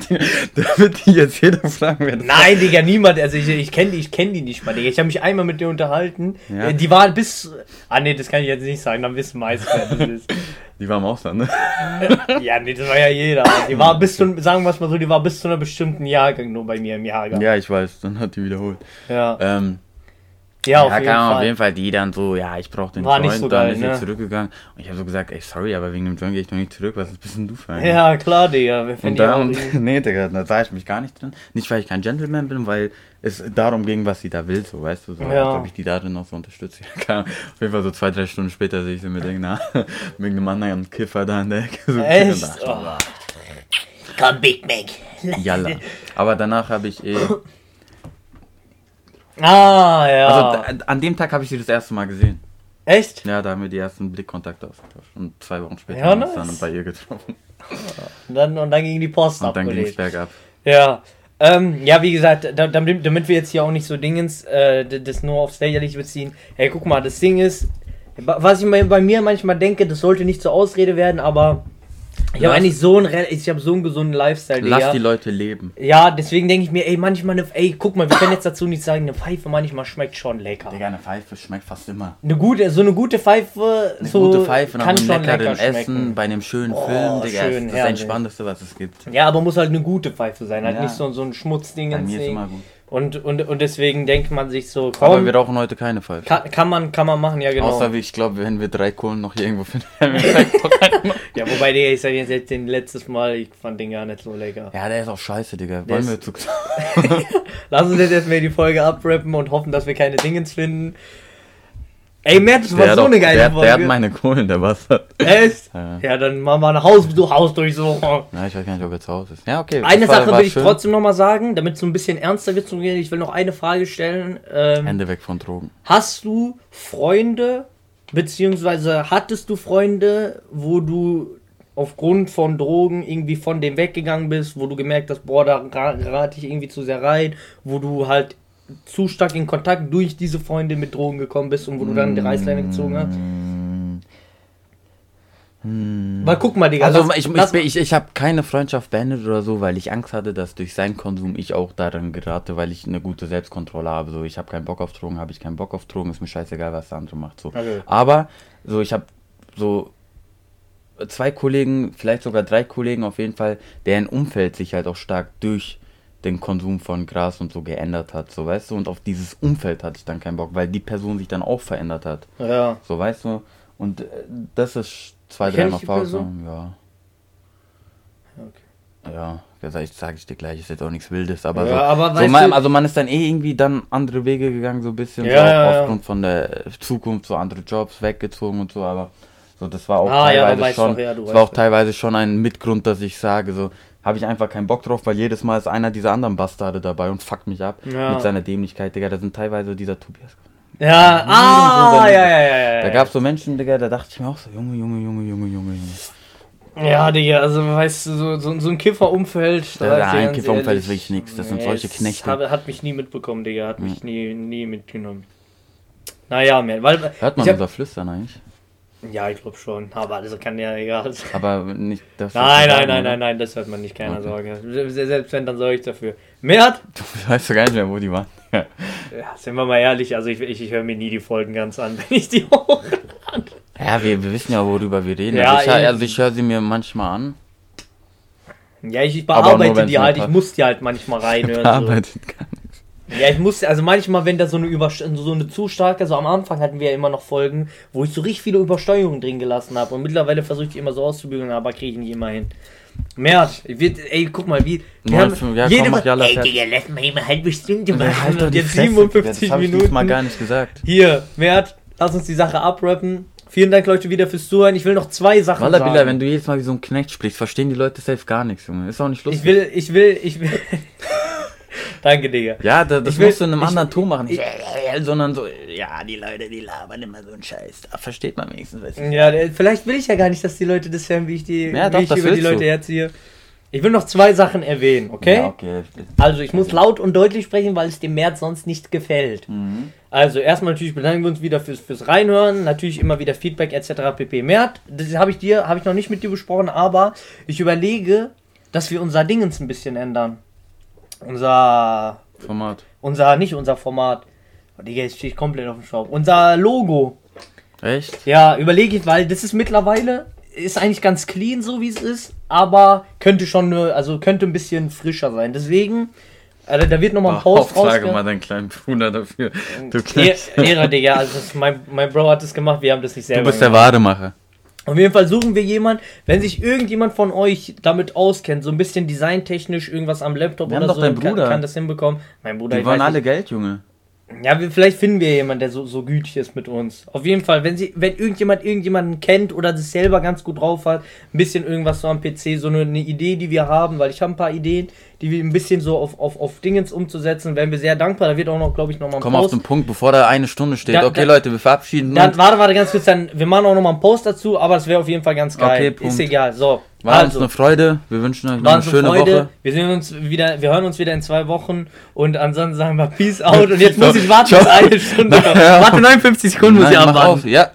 da wird die jetzt jeder fragen, wer das Nein, Digga, niemand. Also ich, ich kenne die, ich kenn die nicht mal, Digga. Ich habe mich einmal mit dir unterhalten. Ja. Äh, Die war bis. Ah nee, das kann ich jetzt nicht sagen, dann wissen meist, wer das ist. Die war im Ausland, ne? Ja, nee, das war ja jeder. Die war bis zu, sagen wir es mal so, die war bis zu einer bestimmten Jahrgang nur bei mir im Jahrgang. Ja, ich weiß, dann hat die wiederholt. Ja, Ähm, ja, auf ja, jeden Fall. auf jeden Fall die dann so, ja, ich brauch den War Joint, nicht so dann geil, ist ne? sie zurückgegangen. Und ich habe so gesagt, ey, sorry, aber wegen dem Joint gehe ich doch nicht zurück, was bist denn du für ein? Ja, klar, Digga. Wir Und dann, irgendwie- nee, Digga, da sah ich mich gar nicht drin. Nicht, weil ich kein Gentleman bin, weil es darum ging, was sie da will, so, weißt du, so, Ja. als ob ich die darin noch so unterstütze. Ja. Auf jeden Fall so zwei, drei Stunden später sehe ich sie mir denken, na, wegen einem anderen Kiffer da in der Ecke. So, Echt? Und dachte, Oh. Komm, Big Mac. Jalla. Aber danach habe ich eh, Ah, ja. also da, an dem Tag habe ich sie das erste Mal gesehen. Echt? Ja, da haben wir die ersten Blickkontakte ausgetauscht. Und zwei Wochen später Ja, haben wir uns nice. dann bei ihr getroffen. Und dann, und dann ging die Post Und dann ging es bergab. Ja. Ähm, ja, wie gesagt, da, damit, damit wir jetzt hier auch nicht so Dingens, äh, das nur aufs Lächerliche beziehen. Hey, guck mal, das Ding ist, was ich bei mir manchmal denke, das sollte nicht zur Ausrede werden, aber ich habe Lass- eigentlich so einen, ich habe so einen gesunden Lifestyle, Lass Digga. die Leute leben. Ja, deswegen denke ich mir, ey, manchmal eine, ey, guck mal, wir können jetzt dazu nicht sagen, eine Pfeife manchmal schmeckt schon lecker. Digga, eine Pfeife schmeckt fast immer. Eine gute, so eine gute Pfeife, Eine so gute Pfeife nach kann einem schon leckeren lecker Essen, schmecken. bei einem schönen Oh, Film, Digga, schön, ist das. Entspannendste, was es gibt. Ja, aber muss halt eine gute Pfeife sein, halt Ja. nicht so, so ein Schmutzding. Bei mir ist immer gut. Und, und, und deswegen denkt man sich so, Aber komm, wir rauchen heute keine Pfeife. kann, kann, man, kann man machen, ja genau. Außer, ich glaube, wenn wir drei Kohlen noch hier irgendwo finden, ja, wobei, Digga, ich sag jetzt, jetzt den letztes Mal, ich fand den gar nicht so lecker. Ja, der ist auch scheiße, Digga. Der Wollen ist- wir zu... Lass uns jetzt erstmal die Folge abrappen und hoffen, dass wir keine Dingens finden. Ey, Matt, das war Der, hat so auch, eine geile der, Folge. der hat meine Kohlen, der Bastard. Echt? Ja. Ja, dann machen wir eine Haus, Hausdurchsuchung. Ja, ich weiß gar nicht, ob er zu Hause ist. Ja, okay. Eine war- Sache war will ich schön. trotzdem nochmal sagen, damit es so ein bisschen ernster wird zu gehen. Ich will noch eine Frage stellen. Ähm, Hände weg von Drogen. Hast du Freunde, beziehungsweise hattest du Freunde, wo du aufgrund von Drogen irgendwie von dem weggegangen bist, wo du gemerkt hast, boah, da ra- rate ich irgendwie zu sehr rein, wo du halt zu stark in Kontakt durch diese Freunde mit Drogen gekommen bist und wo du dann die Reißleine gezogen hast? Weil guck mal, Digga. Also lass- ich, ich, lass- ich, ich habe keine Freundschaft beendet oder so, weil ich Angst hatte, dass durch seinen Konsum ich auch daran gerate, weil ich eine gute Selbstkontrolle habe. So, ich habe keinen Bock auf Drogen, habe ich keinen Bock auf Drogen, ist mir scheißegal, was der andere macht. So. Okay. Aber so, ich habe so zwei Kollegen, vielleicht sogar drei Kollegen auf jeden Fall, deren Umfeld sich halt auch stark durch den Konsum von Gras und so geändert hat, so weißt du, und auf dieses Umfeld hatte ich dann keinen Bock, weil die Person sich dann auch verändert hat. ja. So, weißt du? Und äh, das ist zwei, dreimal ich Pause. Ja. Okay. Ja, sage ich dir gleich, ist jetzt auch nichts Wildes, aber Ja, so. aber so man, also man ist dann eh irgendwie dann andere Wege gegangen, so ein bisschen, Ja, so ja, aufgrund von der Zukunft, so andere Jobs weggezogen und so, aber so, das war auch Ah, teilweise schon, du das war auch teilweise schon ein Mitgrund, dass ich sage, so, habe ich einfach keinen Bock drauf, weil jedes Mal ist einer dieser anderen Bastarde dabei und fuckt mich ab Ja. mit seiner Dämlichkeit, Digga, da sind teilweise dieser Tobias. Ja, ah, ja, ja, ja, ja. Da gab es so Menschen, Digga, da dachte ich mir auch so, Junge, Junge, Junge, Junge, Junge, Junge. Ja, Digga, also weißt du, so, so, so ein Kifferumfeld. Ja, ein Kifferumfeld ist wirklich nix, das sind solche Knechte. Hat, hat mich nie mitbekommen, Digga, hat mich nie, nie mitgenommen. Naja, man, weil. Hört man hab, unser Flüstern eigentlich? Ja, ich glaube schon, aber also kann ja egal sein. Aber nicht das. Nein, nein, nein, nein, nein, das hört man nicht, keine Okay. Sorge. Se- Selbst wenn, dann sorge ich dafür. Mert? Du weißt doch gar nicht mehr, wo die waren. Ja. Sind wir mal ehrlich, also ich, ich, ich höre mir nie die Folgen ganz an, wenn ich die hoch. Ja, wir, wir wissen ja, worüber wir reden. Ja, also ich, also ich höre sie mir manchmal an. Ja, ich, ich bearbeite die halt, ich muss die halt manchmal reinhören. So. Bearbeitet gar nichts. Ja, ich muss, also manchmal, wenn da so eine, Überst so eine zu starke, so am Anfang hatten wir ja immer noch Folgen, wo ich so richtig viele Übersteuerungen drin gelassen habe. Und mittlerweile versuche ich immer so auszubügeln, aber kriege ich nicht immer hin. Mert, ich wird, ey, guck mal, wie. Wir Neun, haben fünf, ja, jede komm, Jalla ey. Digga, lass mal immer halbe Stunde Ja, machen. halt doch die jetzt Fresse, 57 Das Minuten. mal gar nicht gesagt. Hier, Mert, lass uns die Sache abrappen. Vielen Dank, Leute, wieder fürs Zuhören. Ich will noch zwei Sachen Walla, sagen. Billah, wenn du jedes Mal wie so ein Knecht sprichst, verstehen die Leute safe gar nichts, Junge. Ist auch nicht lustig. ich will, ich will, ich will. Danke, Digga. ja, da, das Ich will- musst du in einem ich- anderen Ton machen. ich- Nicht, sondern so, ja, die Leute, die labern immer so einen Scheiß. Da versteht man wenigstens, was ich Ja, vielleicht will ich ja gar nicht, dass die Leute das hören, wie ich die, Ja, wie doch, ich das über die willst du. Leute herziehe. Ich will noch zwei Sachen erwähnen, okay? Ja, okay. Also ich muss laut und deutlich sprechen, weil es dem März sonst nicht gefällt. Mhm. Also erstmal natürlich bedanken wir uns wieder fürs, fürs Reinhören, natürlich immer wieder Feedback etc. pp. Mert, das habe ich dir, habe ich noch nicht mit dir besprochen, aber ich überlege, dass wir unser Dingens ein bisschen ändern. Unser, Format. unser, nicht unser Format. Oh, Digga, jetzt stehe ich komplett auf dem Staub. Unser Logo. Echt? Ja, überlege ich, weil das ist mittlerweile, ist eigentlich ganz clean, so wie es ist, aber könnte schon, also könnte ein bisschen frischer sein. Deswegen, also da wird nochmal ein Post Hauptsache rausge- mal deinen kleinen Bruder dafür. Du, Eh- Ehre, Digga, also mein, mein Bro hat das gemacht, wir haben das nicht selber du bist der gemacht. Wademacher. Auf jeden Fall suchen wir jemanden, wenn sich irgendjemand von euch damit auskennt, so ein bisschen designtechnisch irgendwas am Laptop Wir haben oder doch so, deinen kann, Bruder. kann das hinbekommen. Mein Bruder, Die ich wollen weiß alle nicht. Geld, Junge. Ja, wir, vielleicht finden wir jemanden, der so, so gütig ist mit uns. Auf jeden Fall, wenn sie, wenn irgendjemand irgendjemanden kennt oder das selber ganz gut drauf hat, ein bisschen irgendwas so am PC, so eine, eine Idee, die wir haben, weil ich habe ein paar Ideen, die wir ein bisschen so auf, auf, auf Dingens umzusetzen, wären wir sehr dankbar. Da wird auch noch, glaube ich, nochmal ein Komm auf Post. den Punkt, bevor da eine Stunde steht. Da- okay, da- Leute, wir verabschieden Dann, uns. warte, warte, ganz kurz, dann, wir machen auch nochmal einen Post dazu, aber es wäre auf jeden Fall ganz geil. Okay, Punkt. ist egal. So, War uns also, eine Freude. Wir wünschen euch noch eine uns schöne Freude. Woche. Wir sehen uns wieder, wir hören uns wieder in zwei Wochen und ansonsten sagen wir Peace out und jetzt muss ich warten, bis eine Stunde. Warte, 59 Sekunden muss Nein, ich mach abwarten. auf. Ja,